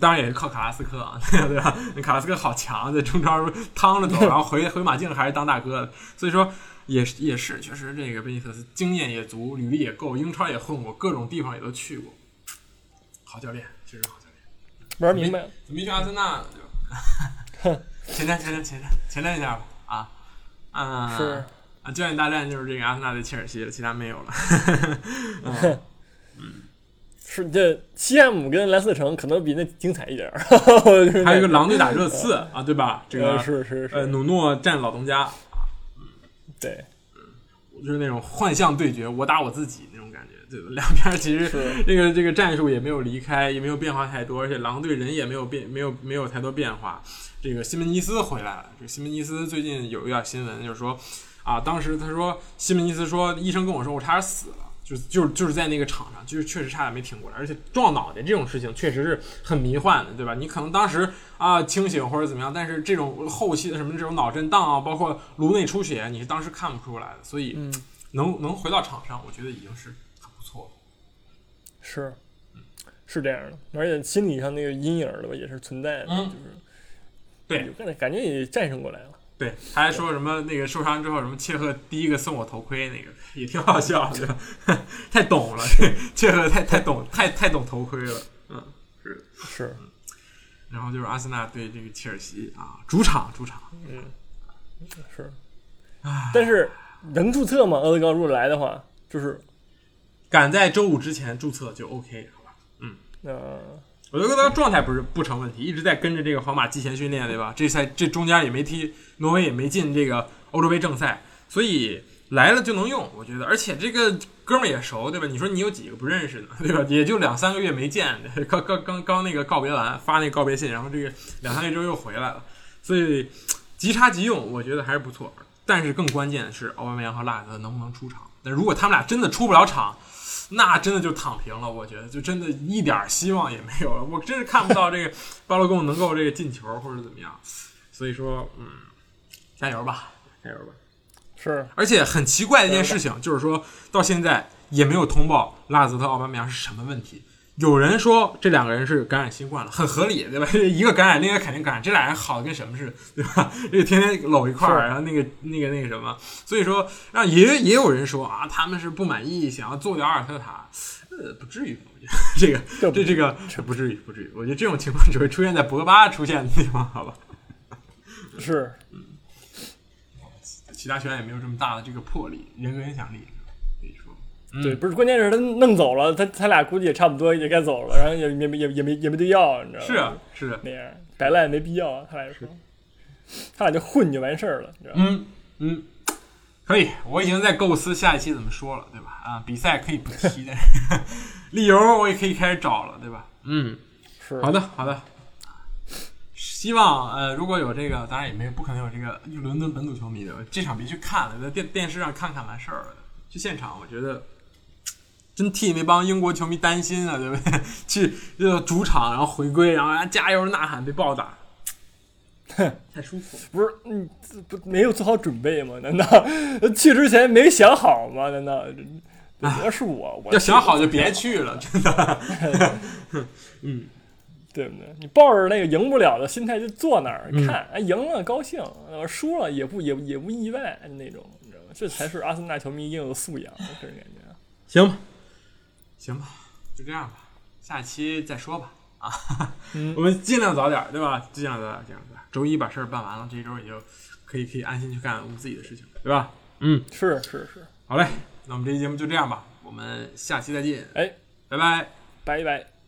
当然也是靠卡拉斯科啊，[LAUGHS] 对吧？那卡拉斯科好强，在中超趟着走，[LAUGHS] 然后回回马竞还是当大哥的，所以说也是也是，确实这个贝尼特斯经验也足，履历也够，英超也混过，各种地方也都去过，好教练，其实好。玩明白了。怎么一去阿森纳呢？对吧？[LAUGHS] 前瞻前瞻前瞻前瞻一下吧啊，嗯，是啊，焦点大战就是这个阿森纳对切尔西了，其他没有了。嗯是这西汉姆跟莱斯特城可能比那精彩一点还有一个狼队打热刺啊，对吧？这个是是是呃，是，努诺战老东家，对，就是那种幻象对决，我打我自己？两边其实这个这个战术也没有离开，也没有变化太多，而且狼队人也没有变，没有没有太多变化。这个西门尼斯回来了，这个西门尼斯最近有一点新闻，就是说啊，当时他说西门尼斯说，医生跟我说我差点死了。就是就是就是在那个场上，就是确实差点没挺过来，而且撞脑袋这种事情确实是很迷幻的，对吧？你可能当时啊清醒或者怎么样，但是这种后期的什么这种脑震荡啊，包括颅内出血，你是当时看不出来的，所以嗯能能回到场上，我觉得已经是。是是这样的，而且心理上那个阴影儿的吧也是存在的，嗯就是对感觉感觉也战胜过来了。对，他还说什么那个受伤之后，什么切赫第一个送我头盔，那个也挺好笑的，[LAUGHS] 太懂了，切赫太太懂太太懂头盔了，嗯，是。是，然后就是阿森纳对这个切尔西啊，主场主场，嗯，是，但是能注册吗？厄德高如果来的话，就是赶在周五之前注册就 OK，好吧？嗯呃，我觉得他状态不是不成问题，一直在跟着这个皇马季前训练，对吧？这赛这中间也没踢，挪威也没进这个欧洲杯正赛，所以来了就能用，我觉得。而且这个哥们儿也熟，对吧？你说你有几个不认识的，对吧？也就两三个月没见，刚刚刚刚那个告别完发那个告别信，然后这个两三个月之后又回来了，所以即插即用，我觉得还是不错。但是更关键的是，奥巴梅扬和拉泽能不能出场？那如果他们俩真的出不了场，那真的就躺平了，我觉得就真的一点希望也没有了。我真是看不到这个巴洛贡能够这个进球或者怎么样，所以说，嗯，加油吧，加油吧。是而且很奇怪的一件事情就是说到现在也没有通报拉泽特、奥巴梅扬是什么问题。有人说这两个人是感染新冠了，很合理，对吧？[LAUGHS] 一个感染，另一个肯定感染，这俩人好的跟什么似的，对吧？这个天天搂一块儿，然后那个那个那个什么，所以说，让也也有人说啊，他们是不满意，想要做掉阿尔特塔，呃，不至于吧？我觉得 [LAUGHS] 这个这这这个这不至于，不至于。我觉得这种情况只会出现在博格巴出现的地方，好吧？是，嗯其他球员也没有这么大的这个魄力、人格影响力，嗯对，不是，关键是他弄走了，他他俩估计也差不多也该走了，然后也也没也也没也没对要，你知道吗？是啊，是啊，那样摆烂没必要啊，他俩说，他俩就混就完事儿了，你知道吗？嗯嗯，可以，我已经在构思下一期怎么说了，对吧？啊，比赛可以不踢，但 [LAUGHS] 是理由我也可以开始找了，对吧？嗯，是，好的好的。希望呃，如果有这个，当然也没有不可能有这个伦敦本土球迷的，这场别去看了，在电电视上看看完事儿了。去现场，我觉得真替那帮英国球迷担心啊，[LAUGHS] 对不对？去这个主场，然后回归，然后加油呐喊，被暴打，[LAUGHS] 太舒服了。不是，嗯，不没有做好准备吗？[LAUGHS] 难道去之前没想好吗？难道？要是我，我要想好就别去了，真的。嗯，对不对？你抱着那个赢不了的心态就坐那儿嗯看，哎，赢了高兴，呃输了也不也也不意外那种，你知道吗？这才是阿森纳球迷应有的素养，我个人感觉。行吧，行吧，就这样吧，下期再说吧。啊，[LAUGHS] 嗯我们尽量早点，对吧？尽量早点，尽量早点。周一把事儿办完了，这一周也就可以可以安心去干我们自己的事情，对吧？嗯，是是是，好嘞，那我们这期节目就这样吧，我们下期再见，哎，拜拜。拜拜。